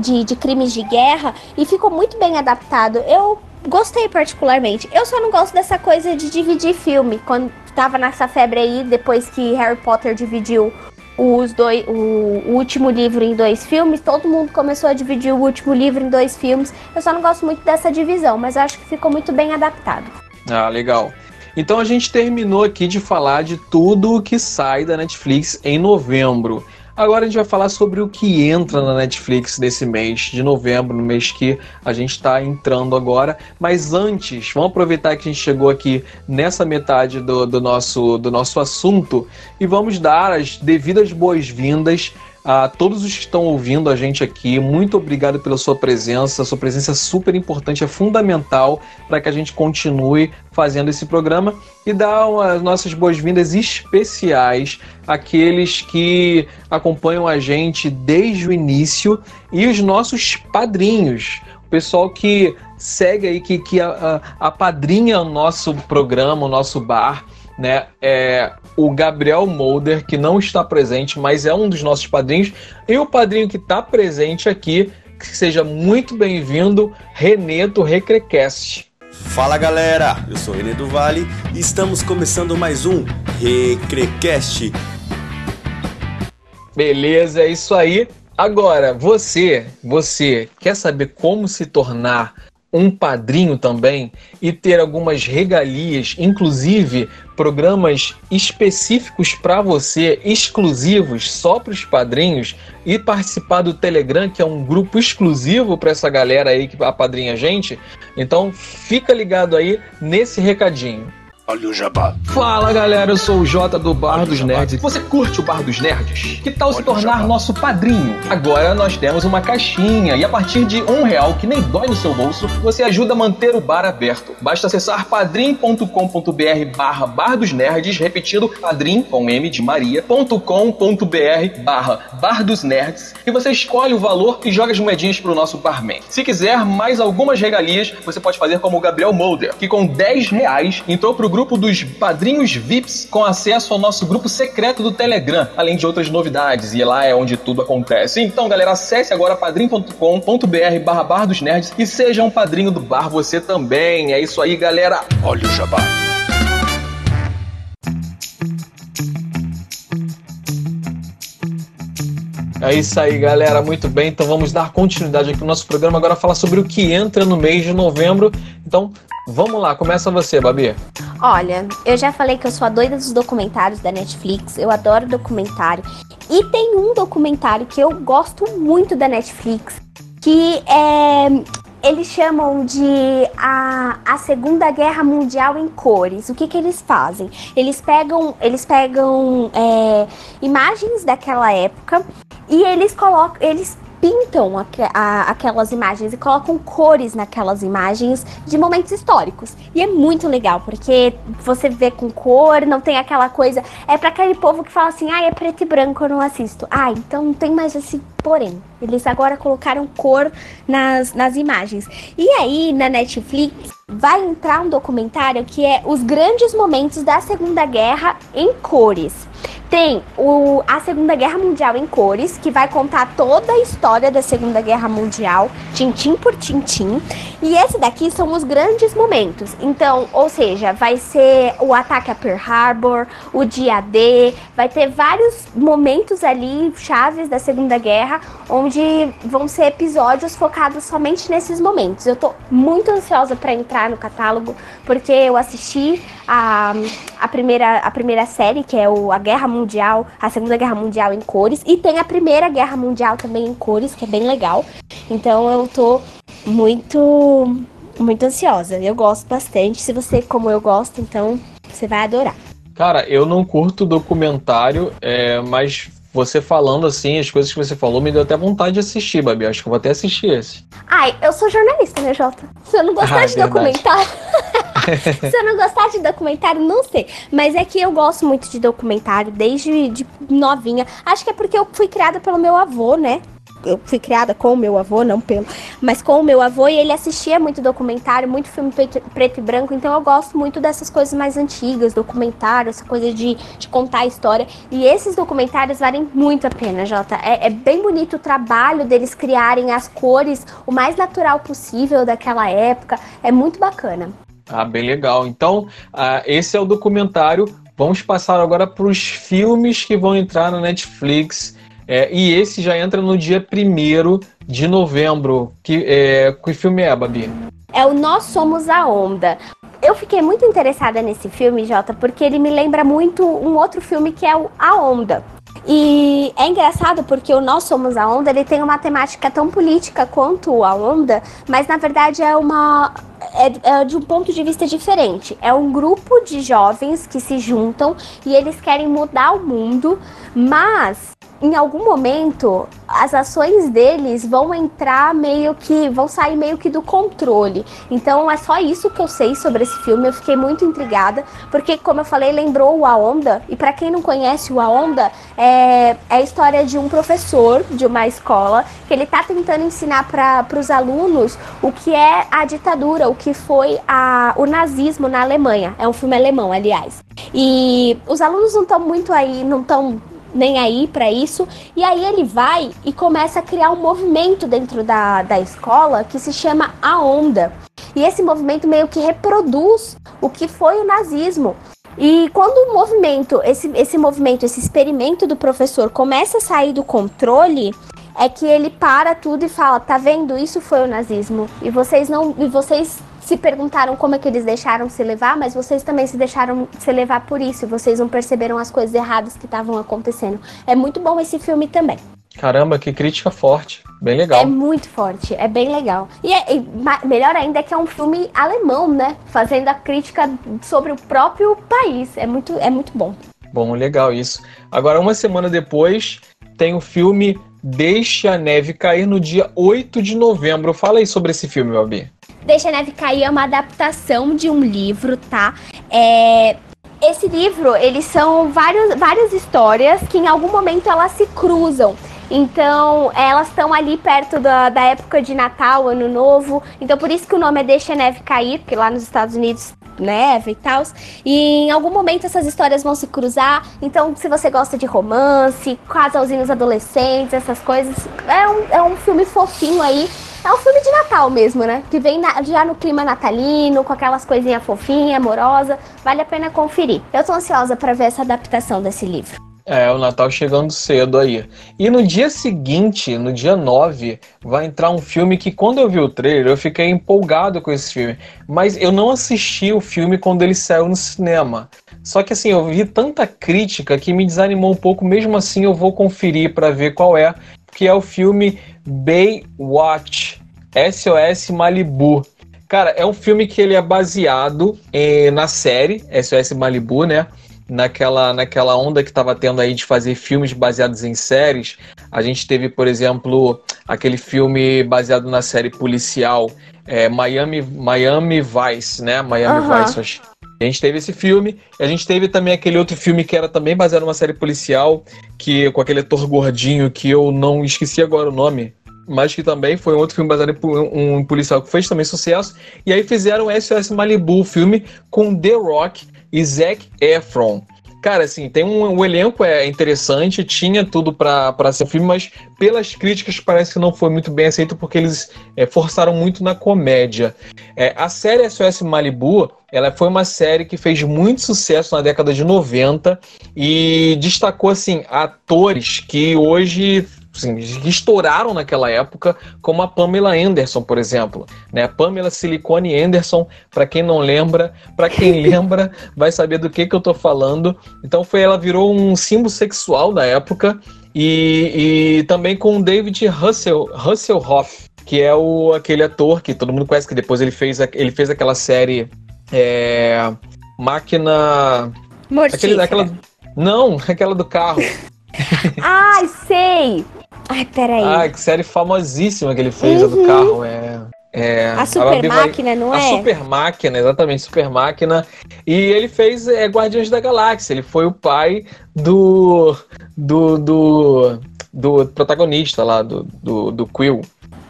de, de crimes de guerra e ficou muito bem adaptado. Eu gostei particularmente. Eu só não gosto dessa coisa de dividir filme. Quando tava nessa febre aí, depois que Harry Potter dividiu os dois, o, último livro em dois filmes, todo mundo começou a dividir o último livro em dois filmes. Eu só não gosto muito dessa divisão, mas acho que ficou muito bem adaptado. Ah, legal. Então a gente terminou aqui de falar de tudo o que sai da Netflix em novembro. Agora a gente vai falar sobre o que entra na Netflix nesse mês de novembro, no mês que a gente está entrando agora. Mas antes, vamos aproveitar que a gente chegou aqui nessa metade do, do, nosso, do nosso assunto e vamos dar as devidas boas-vindas a todos os que estão ouvindo a gente aqui, muito obrigado pela sua presença. Sua presença é super importante, é fundamental para que a gente continue fazendo esse programa e dar as nossas boas-vindas especiais àqueles que acompanham a gente desde o início e os nossos padrinhos, o pessoal que segue aí, que, que apadrinha o nosso programa, o nosso bar né? É o Gabriel Molder, que não está presente, mas é um dos nossos padrinhos, e o padrinho que está presente aqui, que seja muito bem-vindo, Reneto Recrecast. Fala galera, eu sou René do Vale e estamos começando mais um Recrecast. Beleza, é isso aí. Agora, você, você quer saber como se tornar um padrinho também e ter algumas regalias, inclusive programas específicos para você, exclusivos só para os padrinhos e participar do Telegram, que é um grupo exclusivo para essa galera aí que apadrinha a gente. Então, fica ligado aí nesse recadinho. Olha o jabá. Fala galera, eu sou o Jota do Bar dos Nerds. Você curte o Bar dos Nerds? Que tal se tornar nosso padrinho? Agora nós temos uma caixinha e a partir de um real, que nem dói no seu bolso, você ajuda a manter o bar aberto. Basta acessar padrim.com.br barra Bar dos Nerds, repetindo padrim com M de Maria.com.br barra Bar dos Nerds e você escolhe o valor e joga as moedinhas pro nosso barman. Se quiser mais algumas regalias, você pode fazer como o Gabriel Molder, que com 10 reais entrou pro grupo dos padrinhos VIPs com acesso ao nosso grupo secreto do Telegram, além de outras novidades, e lá é onde tudo acontece. Então, galera, acesse agora padrim.com.br barra bar dos nerds e seja um padrinho do bar você também. É isso aí, galera. Olha o jabá. É isso aí, galera. Muito bem. Então vamos dar continuidade aqui no nosso programa. Agora falar sobre o que entra no mês de novembro. Então, vamos lá. Começa você, Babi. Olha, eu já falei que eu sou a doida dos documentários da Netflix. Eu adoro documentário. E tem um documentário que eu gosto muito da Netflix, que é eles chamam de a, a Segunda Guerra Mundial em cores. O que, que eles fazem? Eles pegam, eles pegam é, imagens daquela época e eles colocam, eles pintam a, aquelas imagens e colocam cores naquelas imagens de momentos históricos. E é muito legal, porque você vê com cor, não tem aquela coisa. É para aquele povo que fala assim: ah, é preto e branco, eu não assisto. Ah, então não tem mais esse porém. Eles agora colocaram cor nas, nas imagens. E aí, na Netflix, vai entrar um documentário que é Os Grandes Momentos da Segunda Guerra em Cores. Tem o, a Segunda Guerra Mundial em cores, que vai contar toda a história da Segunda Guerra Mundial, tintim por tintim. E esse daqui são os grandes momentos. Então, ou seja, vai ser o ataque a Pearl Harbor, o dia D, vai ter vários momentos ali chaves da Segunda Guerra, onde vão ser episódios focados somente nesses momentos. Eu tô muito ansiosa para entrar no catálogo, porque eu assisti a, a, primeira, a primeira série, que é o, a Guerra Mundial, a Segunda Guerra Mundial em cores, e tem a Primeira Guerra Mundial também em cores, que é bem legal. Então eu tô muito, muito ansiosa. Eu gosto bastante. Se você, como eu gosto, então você vai adorar. Cara, eu não curto documentário, é, mas você falando assim, as coisas que você falou, me deu até vontade de assistir, Babi. Acho que eu vou até assistir esse. Ai, eu sou jornalista, né, Jota? Se eu não gostar Ah, de verdade. documentário. <laughs> <laughs> Se eu não gostar de documentário, não sei. Mas é que eu gosto muito de documentário desde de novinha. Acho que é porque eu fui criada pelo meu avô, né? Eu fui criada com o meu avô, não pelo, mas com o meu avô e ele assistia muito documentário, muito filme preto, e branco, então eu gosto muito dessas coisas mais antigas, documentário, essa coisa de, de contar a história. E esses documentários valem muito a pena, Jota. É, é bem bonito o trabalho deles criarem as cores o mais natural possível daquela época. É muito bacana. Ah, bem legal. Então, ah, esse é o documentário. Vamos passar agora para os filmes que vão entrar na Netflix. É, e esse já entra no dia 1 de novembro. Que, é, que filme é, Babi? É o Nós Somos a Onda. Eu fiquei muito interessada nesse filme, Jota, porque ele me lembra muito um outro filme que é o A Onda. E é engraçado porque o Nós Somos a Onda, ele tem uma temática tão política quanto a Onda, mas na verdade é uma é, é de um ponto de vista diferente. É um grupo de jovens que se juntam e eles querem mudar o mundo, mas em algum momento as ações deles vão entrar meio que vão sair meio que do controle. Então é só isso que eu sei sobre esse filme. Eu fiquei muito intrigada porque, como eu falei, lembrou o A Onda. E para quem não conhece o A Onda, é, é a história de um professor de uma escola que ele tá tentando ensinar para os alunos o que é a ditadura, o que foi a, o nazismo na Alemanha. É um filme alemão, aliás. E os alunos não estão muito aí, não estão nem aí para isso. E aí ele vai e começa a criar um movimento dentro da, da escola que se chama A Onda. E esse movimento meio que reproduz o que foi o nazismo. E quando o movimento, esse, esse movimento, esse experimento do professor começa a sair do controle, é que ele para tudo e fala: tá vendo? Isso foi o nazismo. E vocês não. E vocês se perguntaram como é que eles deixaram se levar, mas vocês também se deixaram se levar por isso. Vocês não perceberam as coisas erradas que estavam acontecendo. É muito bom esse filme também. Caramba, que crítica forte. Bem legal. É muito forte, é bem legal. E, é, e melhor ainda é que é um filme alemão, né? Fazendo a crítica sobre o próprio país. É muito, é muito bom. Bom, legal isso. Agora, uma semana depois, tem o filme Deixa a Neve Cair no dia 8 de novembro. Fala aí sobre esse filme, Babi. Deixa a Neve Cair é uma adaptação de um livro, tá? É, esse livro, eles são vários, várias histórias que em algum momento elas se cruzam. Então, elas estão ali perto da, da época de Natal, Ano Novo. Então, por isso que o nome é Deixa a Neve Cair, porque lá nos Estados Unidos neve e tal. E em algum momento essas histórias vão se cruzar. Então, se você gosta de romance, casalzinhos adolescentes, essas coisas, é um, é um filme fofinho aí. É um filme de Natal mesmo, né? Que vem na, já no clima natalino, com aquelas coisinhas fofinhas, amorosa. Vale a pena conferir. Eu tô ansiosa para ver essa adaptação desse livro. É, o Natal chegando cedo aí. E no dia seguinte, no dia 9, vai entrar um filme que quando eu vi o trailer eu fiquei empolgado com esse filme. Mas eu não assisti o filme quando ele saiu no cinema. Só que assim, eu vi tanta crítica que me desanimou um pouco, mesmo assim eu vou conferir para ver qual é, que é o filme Baywatch, SOS Malibu. Cara, é um filme que ele é baseado eh, na série SOS Malibu, né? naquela, naquela onda que estava tendo aí de fazer filmes baseados em séries. A gente teve, por exemplo, aquele filme baseado na série policial é, Miami, Miami Vice, né? Miami uhum. Vice. A gente teve esse filme, a gente teve também aquele outro filme que era também baseado numa série policial, que com aquele ator gordinho que eu não esqueci agora o nome, mas que também foi um outro filme baseado em um policial que fez também sucesso. E aí fizeram SOS Malibu, o filme com The Rock e Zac Efron. Cara, assim, tem um, o elenco é interessante, tinha tudo para ser filme, mas pelas críticas parece que não foi muito bem aceito porque eles é, forçaram muito na comédia. É, a série SOS Malibu, ela foi uma série que fez muito sucesso na década de 90 e destacou, assim, atores que hoje assim, que estouraram naquela época, como a Pamela Anderson, por exemplo. Né? Pamela Silicone Anderson, para quem não lembra, para quem <laughs> lembra, vai saber do que, que eu tô falando. Então foi ela virou um símbolo sexual da época e, e também com o David Russell, Hasselhoff, que é o, aquele ator que todo mundo conhece, que depois ele fez, ele fez aquela série é, Máquina... Aquele, aquela, não, <laughs> aquela do carro. Ai, sei! Ai, peraí. Ah, que série famosíssima que ele fez, uhum. a do uhum. carro. É, é, a Super Máquina, vai... não a é? A Super Máquina, exatamente, Super Máquina. E ele fez é, Guardiões da Galáxia. Ele foi o pai do. do. do, do protagonista lá, do, do, do Quill.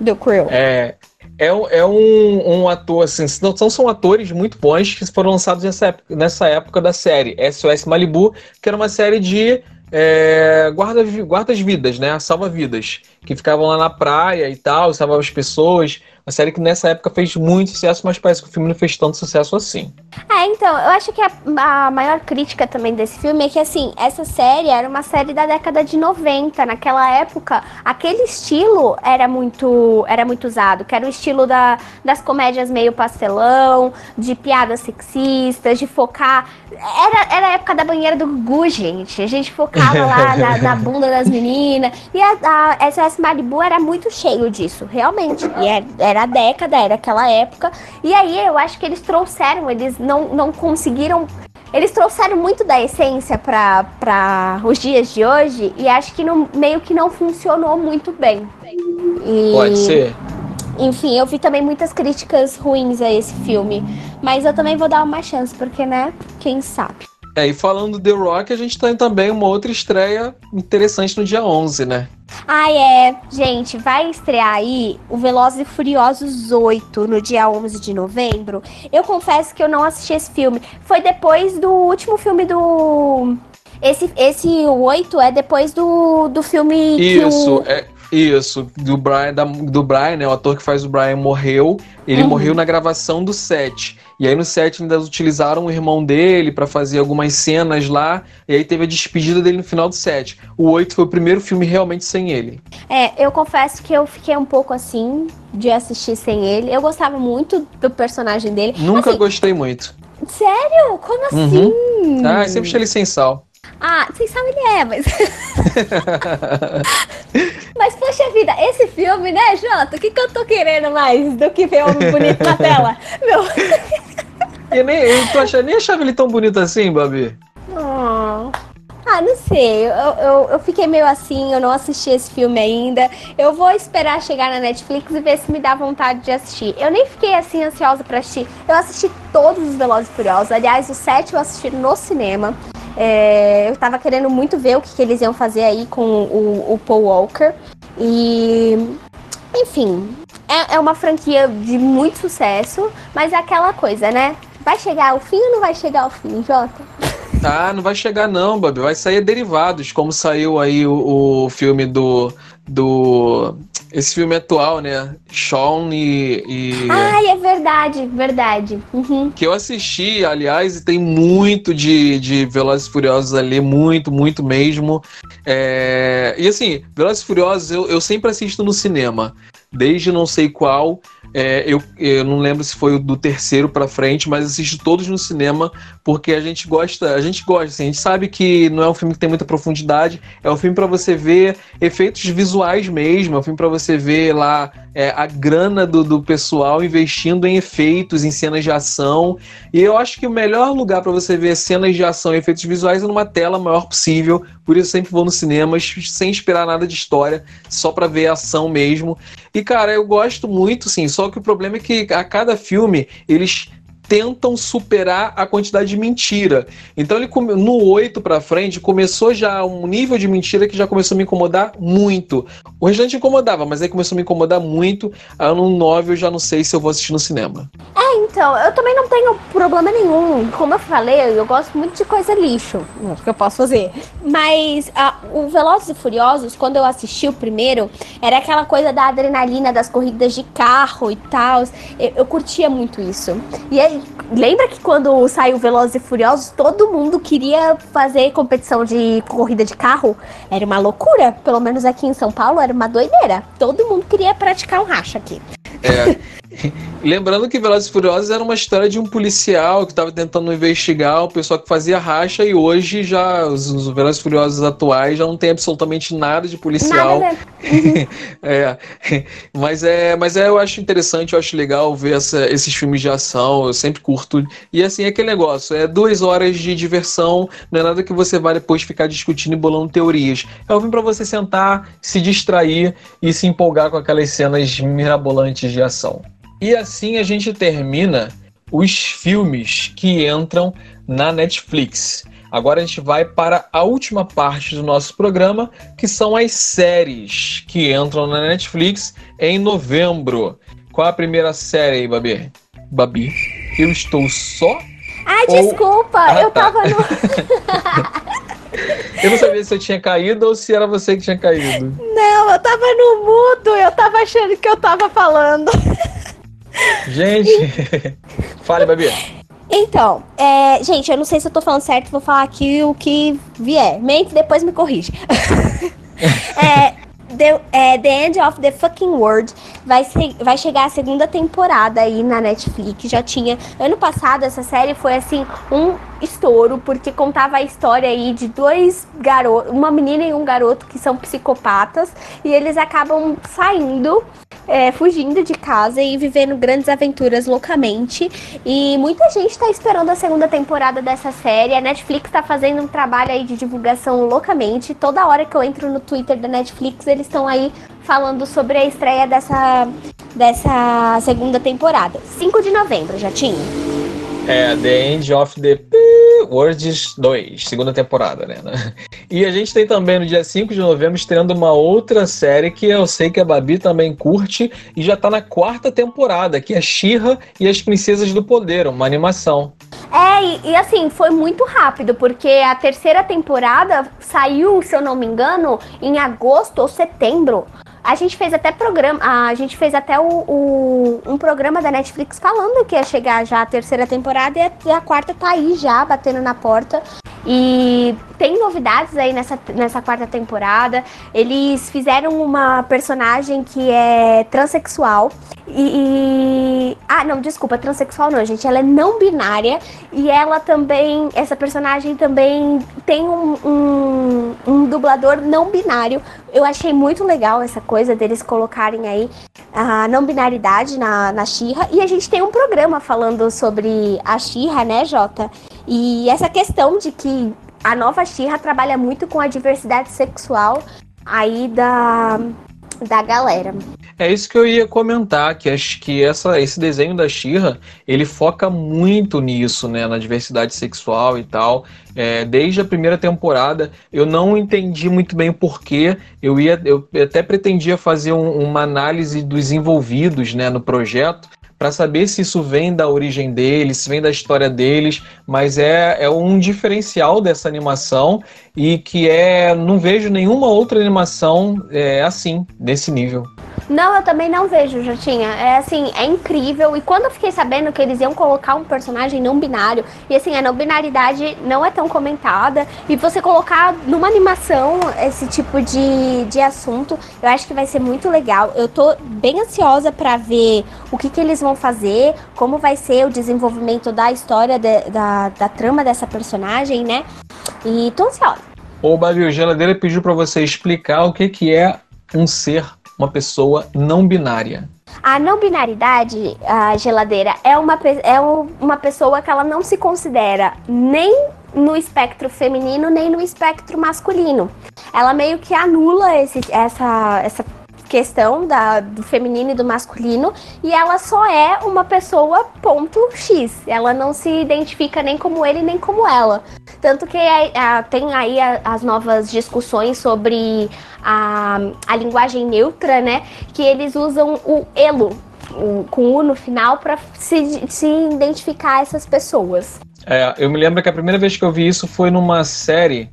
Do Quill. É. É, é um, um ator, assim, são, são atores muito bons que foram lançados nessa época, nessa época da série SOS Malibu, que era uma série de é, guarda, guardas-vidas, né? Salva-vidas. Que ficavam lá na praia e tal, salvavam as pessoas. Uma série que nessa época fez muito sucesso, mas parece que o filme não fez tanto sucesso assim. É, então, eu acho que a, a, maior crítica também desse filme é que, assim, essa série era uma série da década de 90. Naquela época, aquele estilo era muito, era muito usado, que era o estilo da, das comédias meio pastelão, de piadas sexistas, de focar. Era, era a época da banheira do Gugu, gente. A gente focava lá <laughs> na, na, bunda das meninas. E a, a SOS Malibu era muito cheio disso, realmente. E era, é, era a década, era aquela época. E aí eu acho que eles trouxeram, eles não, não conseguiram. Eles trouxeram muito da essência para os dias de hoje e acho que não, meio que não funcionou muito bem. E, Pode ser. Enfim, eu vi também muitas críticas ruins a esse filme. Mas eu também vou dar uma chance, porque, né? Quem sabe. É, e falando do The Rock, a gente tem também uma outra estreia interessante no dia 11, né? Ah, é. Gente, vai estrear aí o Velozes e Furiosos 8 no dia 11 de novembro. Eu confesso que eu não assisti esse filme. Foi depois do último filme do... Esse, esse 8 é depois do, do filme Isso, o... é Isso, do Brian, da, do Brian, né? O ator que faz o Brian morreu. Ele uhum. morreu na gravação do set. E aí no set ainda utilizaram o irmão dele para fazer algumas cenas lá. E aí teve a despedida dele no final do set. O 8 foi o primeiro filme realmente sem ele. É, eu confesso que eu fiquei um pouco assim de assistir sem ele. Eu gostava muito do personagem dele. Nunca assim, gostei muito. Sério? Como uhum. assim? Uhum. Ah, sempre achei ele sem sal. Ah, sem sal ele é, mas. <laughs> mas, poxa vida, esse filme, né, Jota? O que, que eu tô querendo mais do que ver homem bonito na tela? <laughs> Meu. Eu nem, eu tô achando, nem achava ele tão bonito assim, Babi. Oh. Ah, não sei. Eu, eu, eu, fiquei meio assim, eu não assisti esse filme ainda. Eu vou esperar chegar na Netflix e ver se me dá vontade de assistir. Eu nem fiquei assim ansiosa para assistir. Eu assisti todos os Velozes e Furiosos. Aliás, o 7 eu assisti no cinema. É, eu tava querendo muito ver o que, que, eles iam fazer aí com o, o Paul Walker. E. Enfim, é, é uma franquia de muito sucesso, mas é aquela coisa, né? Vai chegar ao fim ou não vai chegar ao fim, Jota? Ah, não vai chegar não, Babi. Vai sair derivados, como saiu aí o, o filme do, do. Esse filme atual, né? Sean e. e... Ai, é verdade, verdade. Uhum. Que eu assisti, aliás, e tem muito de, de Velozes e Furiosos ali, muito, muito mesmo. É... E assim, Velozes e Furiosos eu, eu sempre assisto no cinema, desde não sei qual. É, eu, eu não lembro se foi do terceiro para frente, mas assisto todos no cinema porque a gente gosta, a gente gosta, assim, a gente sabe que não é um filme que tem muita profundidade, é um filme para você ver efeitos visuais mesmo, é um filme para você ver lá é, a grana do, do pessoal investindo em efeitos, em cenas de ação. E eu acho que o melhor lugar para você ver cenas de ação e efeitos visuais é numa tela maior possível. Por isso sempre vou no cinema sem esperar nada de história, só para ver a ação mesmo. E cara, eu gosto muito, sim. Só que o problema é que a cada filme eles tentam superar a quantidade de mentira. Então ele no 8 para frente começou já um nível de mentira que já começou a me incomodar muito. O restante incomodava, mas aí começou a me incomodar muito. Aí no 9 eu já não sei se eu vou assistir no cinema. É, então, eu também não tenho problema nenhum. Como eu falei, eu gosto muito de coisa lixo. Que eu posso fazer. Mas a, o Velozes e Furiosos, quando eu assisti o primeiro, era aquela coisa da adrenalina das corridas de carro e tal. Eu, eu curtia muito isso. E aí, lembra que quando saiu Velozes e Furiosos, todo mundo queria fazer competição de corrida de carro? Era uma loucura. Pelo menos aqui em São Paulo era uma doideira. Todo mundo queria praticar um racha aqui. É. <laughs> <laughs> Lembrando que Velozes e Furiosos era uma história de um policial que estava tentando investigar o pessoal que fazia racha e hoje já os, os Velozes e Furiosos atuais já não tem absolutamente nada de policial. Nada, Uhum. <laughs> é, <laughs> mas é, mas é, eu acho interessante, eu acho legal ver essa, esses filmes de ação, eu sempre curto. E assim, é aquele negócio, é duas horas de diversão, não é nada que você vai depois ficar discutindo e bolando teorias. É um filme para você sentar, se distrair e se empolgar com aquelas cenas mirabolantes de ação. E assim a gente termina os filmes que entram na Netflix. Agora a gente vai para a última parte do nosso programa, que são as séries que entram na Netflix em novembro. Qual a primeira série aí, Babi? Babi, eu estou só. Ai, ou... desculpa, ah, eu tá. tava no. <laughs> eu não sabia se eu tinha caído ou se era você que tinha caído. Não, eu tava no mudo, eu tava achando que eu tava falando. <laughs> Gente, <laughs> fale, Babi. Então, é, gente, eu não sei se eu tô falando certo, vou falar aqui o que vier. Mente, depois me corrige. <laughs> é, the, é, the End of the Fucking World vai, ser, vai chegar a segunda temporada aí na Netflix. Já tinha. Ano passado, essa série foi assim, um estouro, porque contava a história aí de dois garotos, uma menina e um garoto que são psicopatas, e eles acabam saindo, é, fugindo de casa e vivendo grandes aventuras loucamente. E muita gente tá esperando a segunda temporada dessa série. A Netflix tá fazendo um trabalho aí de divulgação loucamente. Toda hora que eu entro no Twitter da Netflix, eles estão aí falando sobre a estreia dessa, dessa segunda temporada. 5 de novembro, já tinha. É, The End of the Words 2, segunda temporada, né? E a gente tem também no dia 5 de novembro estreando uma outra série que eu sei que a Babi também curte e já tá na quarta temporada, que é Shira e as Princesas do Poder, uma animação. É, e, e, assim, foi muito rápido, porque a terceira temporada saiu, se eu não me engano, em agosto ou setembro. A gente fez até programa, a gente fez até o, o, um programa da Netflix falando que ia chegar já a terceira temporada e a, a quarta tá aí já, batendo na porta. E tem novidades aí nessa, nessa quarta temporada. Eles fizeram uma personagem que é transexual. E, e, Ah, não, desculpa, transexual não, gente. Ela é não binária. E ela também. Essa personagem também tem um, um, um dublador não binário. Eu achei muito legal essa coisa deles colocarem aí a não binaridade na, na Xirra. E a gente tem um programa falando sobre a Xirra, né, Jota? E essa questão de que a nova Xirra trabalha muito com a diversidade sexual aí da, da galera. É isso que eu ia comentar, que acho que essa, esse desenho da Xirra, ele foca muito nisso, né, na diversidade sexual e tal. É, desde a primeira temporada, eu não entendi muito bem o porquê. Eu ia, eu até pretendia fazer um, uma análise dos envolvidos, né, no projeto, para saber se isso vem da origem deles, se vem da história deles, mas é, é um diferencial dessa animação e que é não vejo nenhuma outra animação é, assim, nesse nível. Não, eu também não vejo, Jotinha. É assim, é incrível. E quando eu fiquei sabendo que eles iam colocar um personagem não binário, e assim, a não binaridade não é tão comentada, e você colocar numa animação esse tipo de, de assunto, eu acho que vai ser muito legal. Eu tô bem ansiosa para ver o que, que eles vão fazer, como vai ser o desenvolvimento da história de, da, da trama dessa personagem, né? E tô ansiosa. Ô, o Geladeira pediu para você explicar o que, que é um ser uma pessoa não binária? A não binaridade, a geladeira, é uma, é uma pessoa que ela não se considera nem no espectro feminino nem no espectro masculino. Ela meio que anula esse, essa, essa questão da, do feminino e do masculino e ela só é uma pessoa ponto X. Ela não se identifica nem como ele nem como ela. Tanto que é, tem aí as novas discussões sobre a, a linguagem neutra, né? Que eles usam o elo, o, com U no final, para se, se identificar essas pessoas. É, eu me lembro que a primeira vez que eu vi isso foi numa série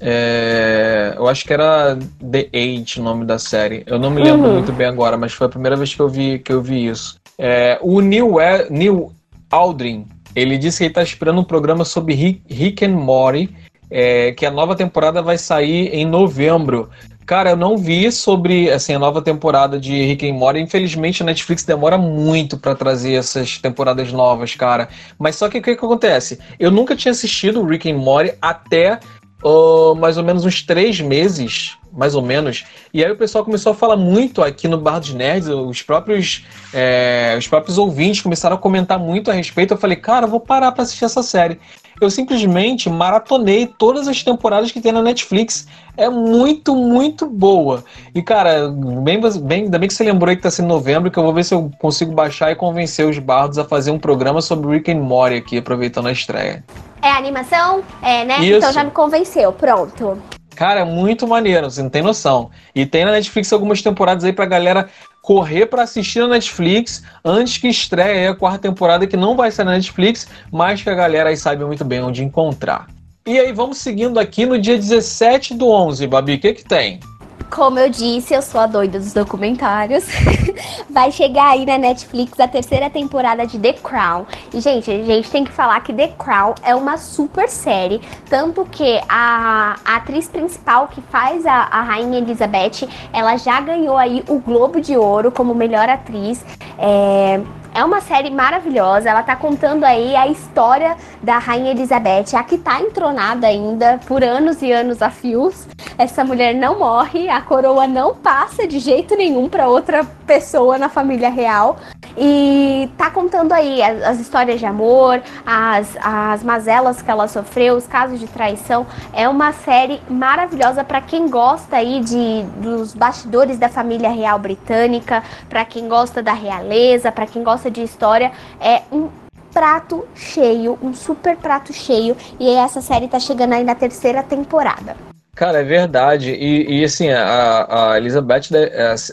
é, eu acho que era The Age o nome da série. Eu não me lembro uhum. muito bem agora, mas foi a primeira vez que eu vi, que eu vi isso. É, o Neil, Neil Aldrin, ele disse que ele está esperando um programa sobre Rick, Rick and Morty, é, que a nova temporada vai sair em novembro. Cara, eu não vi sobre assim, a nova temporada de Rick and Morty. Infelizmente, a Netflix demora muito para trazer essas temporadas novas, cara. Mas só que o que, que acontece? Eu nunca tinha assistido Rick and Morty até uh, mais ou menos uns três meses, mais ou menos. E aí o pessoal começou a falar muito aqui no Bar dos Nerds, os próprios, é, os próprios ouvintes começaram a comentar muito a respeito. Eu falei, cara, eu vou parar para assistir essa série. Eu simplesmente maratonei todas as temporadas que tem na Netflix. É muito, muito boa. E, cara, bem, bem, ainda bem que você lembrou que tá sendo novembro, que eu vou ver se eu consigo baixar e convencer os bardos a fazer um programa sobre Rick and Morty aqui, aproveitando a estreia. É animação? É, né? Isso. Então já me convenceu. Pronto. Cara, é muito maneiro, você não tem noção. E tem na Netflix algumas temporadas aí pra galera correr para assistir na Netflix antes que estreie a quarta temporada, que não vai sair na Netflix, mas que a galera aí sabe muito bem onde encontrar. E aí, vamos seguindo aqui no dia 17 do 11, Babi, o que que tem? Como eu disse, eu sou a doida dos documentários. <laughs> Vai chegar aí na Netflix a terceira temporada de The Crown. E, gente, a gente tem que falar que The Crown é uma super série. Tanto que a, a atriz principal que faz a, a Rainha Elizabeth, ela já ganhou aí o Globo de Ouro como melhor atriz. É é uma série maravilhosa, ela tá contando aí a história da Rainha Elizabeth, a que tá entronada ainda por anos e anos a fios. Essa mulher não morre, a coroa não passa de jeito nenhum para outra pessoa na família real. E tá contando aí as, as, histórias de amor, as, as mazelas que ela sofreu, os casos de traição. É uma série maravilhosa para quem gosta aí de, dos bastidores da família real britânica, para quem gosta da realeza, para quem gosta de história. É um prato cheio, um super prato cheio. E essa série tá chegando aí na terceira temporada. Cara, é verdade. E, e assim, a, a Elizabeth,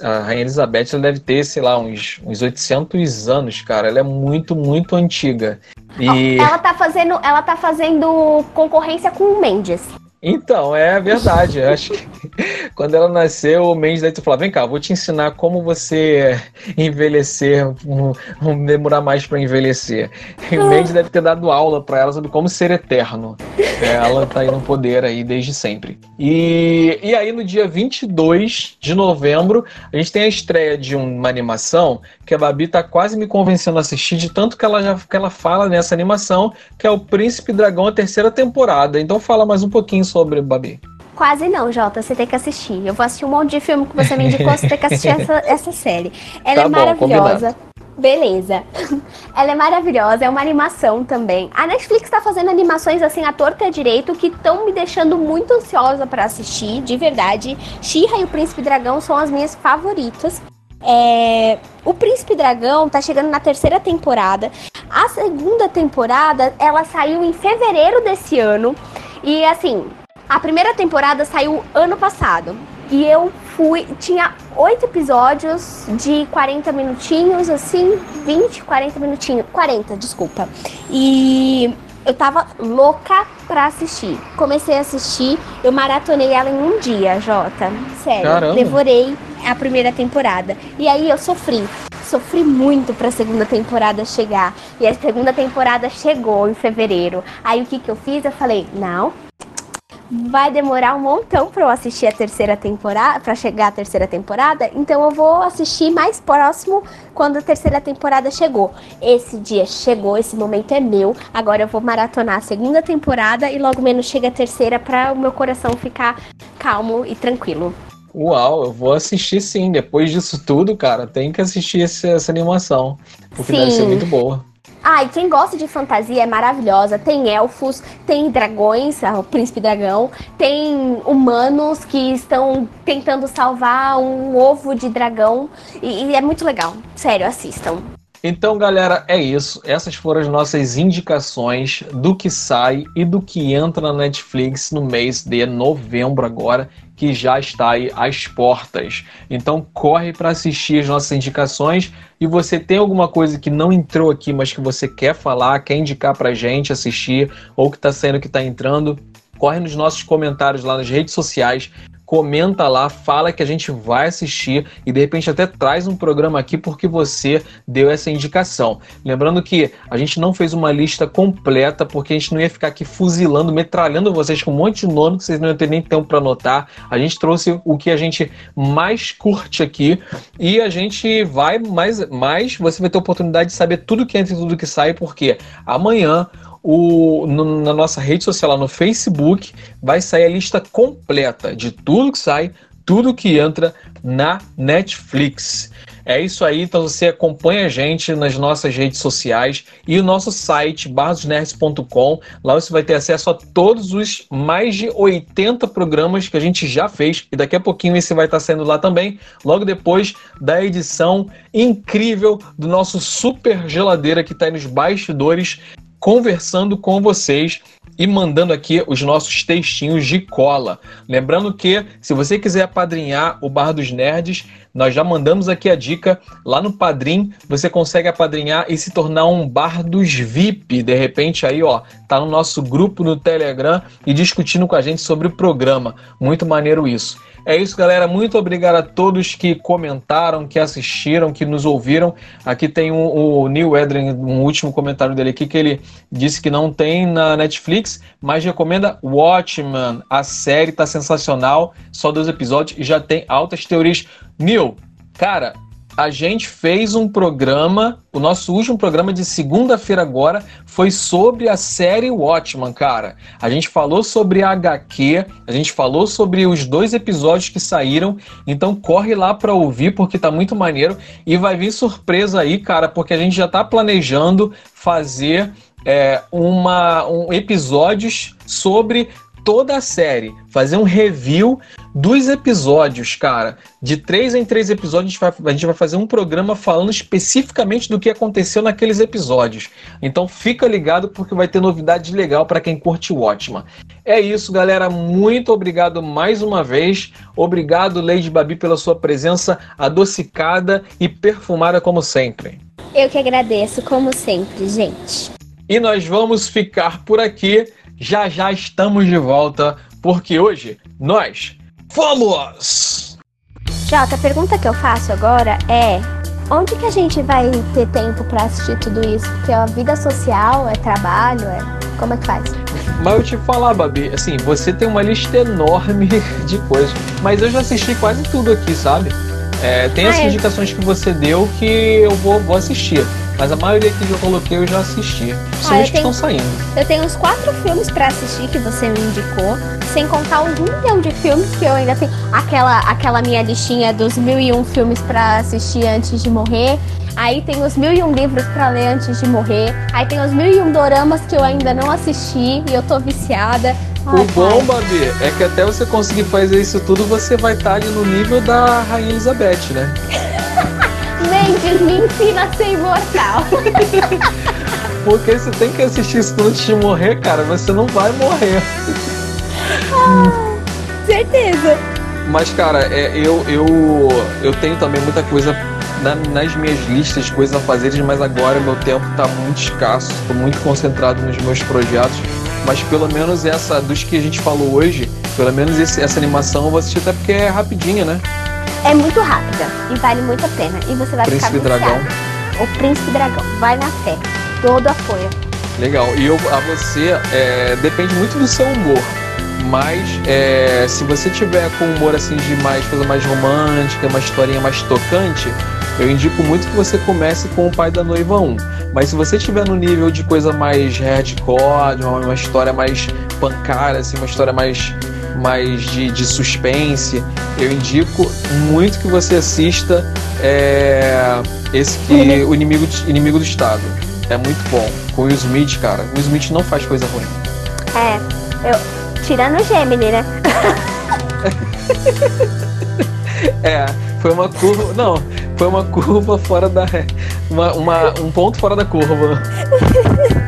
a Rainha Elizabeth, ela deve ter, sei lá, uns, uns 800 anos, cara. Ela é muito, muito antiga. E... Ela tá fazendo, ela tá fazendo concorrência com o Mendes. Então, é verdade. Eu acho que <laughs> quando ela nasceu, o Mendes daí tu falou: vem cá, vou te ensinar como você <laughs> envelhecer, um, demorar mais para envelhecer. E o Mendes deve ter dado aula para ela sobre como ser eterno. É, ela tá aí no poder aí desde sempre. E, e aí, no dia 22 de novembro, a gente tem a estreia de uma animação que a Babi tá quase me convencendo a assistir, de tanto que ela já que ela fala nessa animação, que é o Príncipe Dragão, a terceira temporada. Então fala mais um pouquinho sobre, Babi? Quase não, Jota. Você tem que assistir. Eu vou assistir um monte de filme que você me indicou, você tem que assistir essa, <laughs> essa série. Ela tá é bom, maravilhosa. Combinado. Beleza. <laughs> Ela é maravilhosa, é uma animação também. A Netflix tá fazendo animações assim à torta e à direito que estão me deixando muito ansiosa para assistir, de verdade. Shira e o Príncipe Dragão são as minhas favoritas. É... O Príncipe Dragão tá chegando na terceira temporada. A segunda temporada, ela saiu em fevereiro desse ano. E assim, a primeira temporada saiu ano passado. E eu fui. Tinha oito episódios de 40 minutinhos, assim, 20, 40 minutinhos. 40, desculpa. E eu tava louca pra assistir. Comecei a assistir, eu maratonei ela em um dia, Jota. Sério, Caramba. devorei a primeira temporada. E aí eu sofri. Sofri muito pra segunda temporada chegar. E a segunda temporada chegou em fevereiro. Aí o que que eu fiz? Eu falei, não, vai demorar um montão para eu assistir a terceira temporada, para chegar à terceira temporada, então eu vou assistir mais próximo quando a terceira temporada chegou. Esse dia chegou, esse momento é meu. Agora eu vou maratonar a segunda temporada e logo menos chega a terceira para o meu coração ficar calmo e tranquilo. Uau, eu vou assistir sim. Depois disso tudo, cara, tem que assistir essa, essa animação. Porque sim. deve ser muito boa. Ah, quem gosta de fantasia é maravilhosa. Tem elfos, tem dragões, ah, o príncipe dragão, tem humanos que estão tentando salvar um ovo de dragão. E, e é muito legal. Sério, assistam. Então, galera, é isso. Essas foram as nossas indicações do que sai e do que entra na Netflix no mês de novembro agora, que já está aí às portas. Então, corre para assistir as nossas indicações e você tem alguma coisa que não entrou aqui, mas que você quer falar, quer indicar para gente assistir ou que está sendo que está entrando, corre nos nossos comentários lá nas redes sociais comenta lá, fala que a gente vai assistir e de repente até traz um programa aqui porque você deu essa indicação. Lembrando que a gente não fez uma lista completa porque a gente não ia ficar aqui fuzilando, metralhando vocês com um monte de nome que vocês não iam ter nem tempo para anotar. A gente trouxe o que a gente mais curte aqui e a gente vai mais, mais você vai ter oportunidade de saber tudo que entra e tudo que sai porque amanhã o, no, na nossa rede social, lá no Facebook, vai sair a lista completa de tudo que sai, tudo que entra na Netflix. É isso aí, então você acompanha a gente nas nossas redes sociais e o nosso site barrosnerds.com. Lá você vai ter acesso a todos os mais de 80 programas que a gente já fez e daqui a pouquinho esse vai estar saindo lá também, logo depois da edição incrível do nosso super geladeira que está aí nos bastidores conversando com vocês e mandando aqui os nossos textinhos de cola. Lembrando que, se você quiser apadrinhar o Bar dos Nerds, nós já mandamos aqui a dica. Lá no Padrim, você consegue apadrinhar e se tornar um Bar dos VIP. De repente, aí, ó, tá no nosso grupo no Telegram e discutindo com a gente sobre o programa. Muito maneiro isso. É isso, galera. Muito obrigado a todos que comentaram, que assistiram, que nos ouviram. Aqui tem o, o Neil Edrin, um último comentário dele aqui, que ele disse que não tem na Netflix, mas recomenda Watchmen. A série tá sensacional, só dois episódios e já tem altas teorias. Neil, cara, a gente fez um programa, o nosso último programa de segunda-feira agora foi sobre a série Watchman, cara. A gente falou sobre a HQ, a gente falou sobre os dois episódios que saíram, então corre lá para ouvir porque tá muito maneiro e vai vir surpresa aí, cara, porque a gente já tá planejando fazer é, uma, um episódios sobre toda a série, fazer um review dos episódios, cara. De três em três episódios, a gente, vai, a gente vai fazer um programa falando especificamente do que aconteceu naqueles episódios. Então fica ligado porque vai ter novidade legal para quem curte o Watchman. É isso, galera. Muito obrigado mais uma vez. Obrigado, Lady Babi, pela sua presença adocicada e perfumada como sempre. Eu que agradeço, como sempre, gente. E nós vamos ficar por aqui. Já já estamos de volta porque hoje nós fomos! Jota, a pergunta que eu faço agora é: onde que a gente vai ter tempo para assistir tudo isso? Porque a vida social é trabalho, é. Como é que faz? Mas eu te falar, Babi, assim, você tem uma lista enorme <laughs> de coisas, mas eu já assisti quase tudo aqui, sabe? É, tem ah, as é. indicações que você deu que eu vou, vou assistir. Mas a maioria que eu coloquei eu já assisti. São ah, os que estão saindo. Eu tenho uns quatro filmes para assistir que você me indicou. Sem contar um milhão de filmes que eu ainda tenho. Aquela, aquela minha listinha dos mil e um filmes para assistir antes de morrer. Aí tem os mil e um livros para ler antes de morrer. Aí tem os mil e um doramas que eu ainda não assisti e eu tô viciada. Ai, o bom, Babi, é que até você conseguir fazer isso tudo, você vai estar ali no nível da Rainha Elizabeth, né? <laughs> Mendes, me ensina a ser imortal. <laughs> Porque você tem que assistir isso antes de morrer, cara, você não vai morrer. Ah, certeza. Mas, cara, é, eu, eu, eu tenho também muita coisa na, nas minhas listas coisas a fazer, mas agora meu tempo tá muito escasso, tô muito concentrado nos meus projetos. Mas pelo menos essa, dos que a gente falou hoje, pelo menos esse, essa animação eu vou assistir até porque é rapidinha, né? É muito rápida e vale muito a pena. E você vai Príncipe ficar Dragão. O Príncipe Dragão. Vai na fé. Todo apoio. Legal. E eu, a você, é, depende muito do seu humor. Mas é, se você tiver com humor assim de mais coisa mais romântica, uma historinha mais tocante, eu indico muito que você comece com o Pai da Noiva 1. Mas se você estiver no nível de coisa mais hardcore, uma, uma história mais pancada, assim, uma história mais mais de, de suspense, eu indico muito que você assista é, esse que o inimigo, inimigo do Estado. É muito bom. Com o Will Smith, cara. O Will Smith não faz coisa ruim. É, eu. Tirando o Gemini, né? <laughs> é, foi uma curva. Não, foi uma curva fora da. Uma, uma, um ponto fora da curva. <laughs>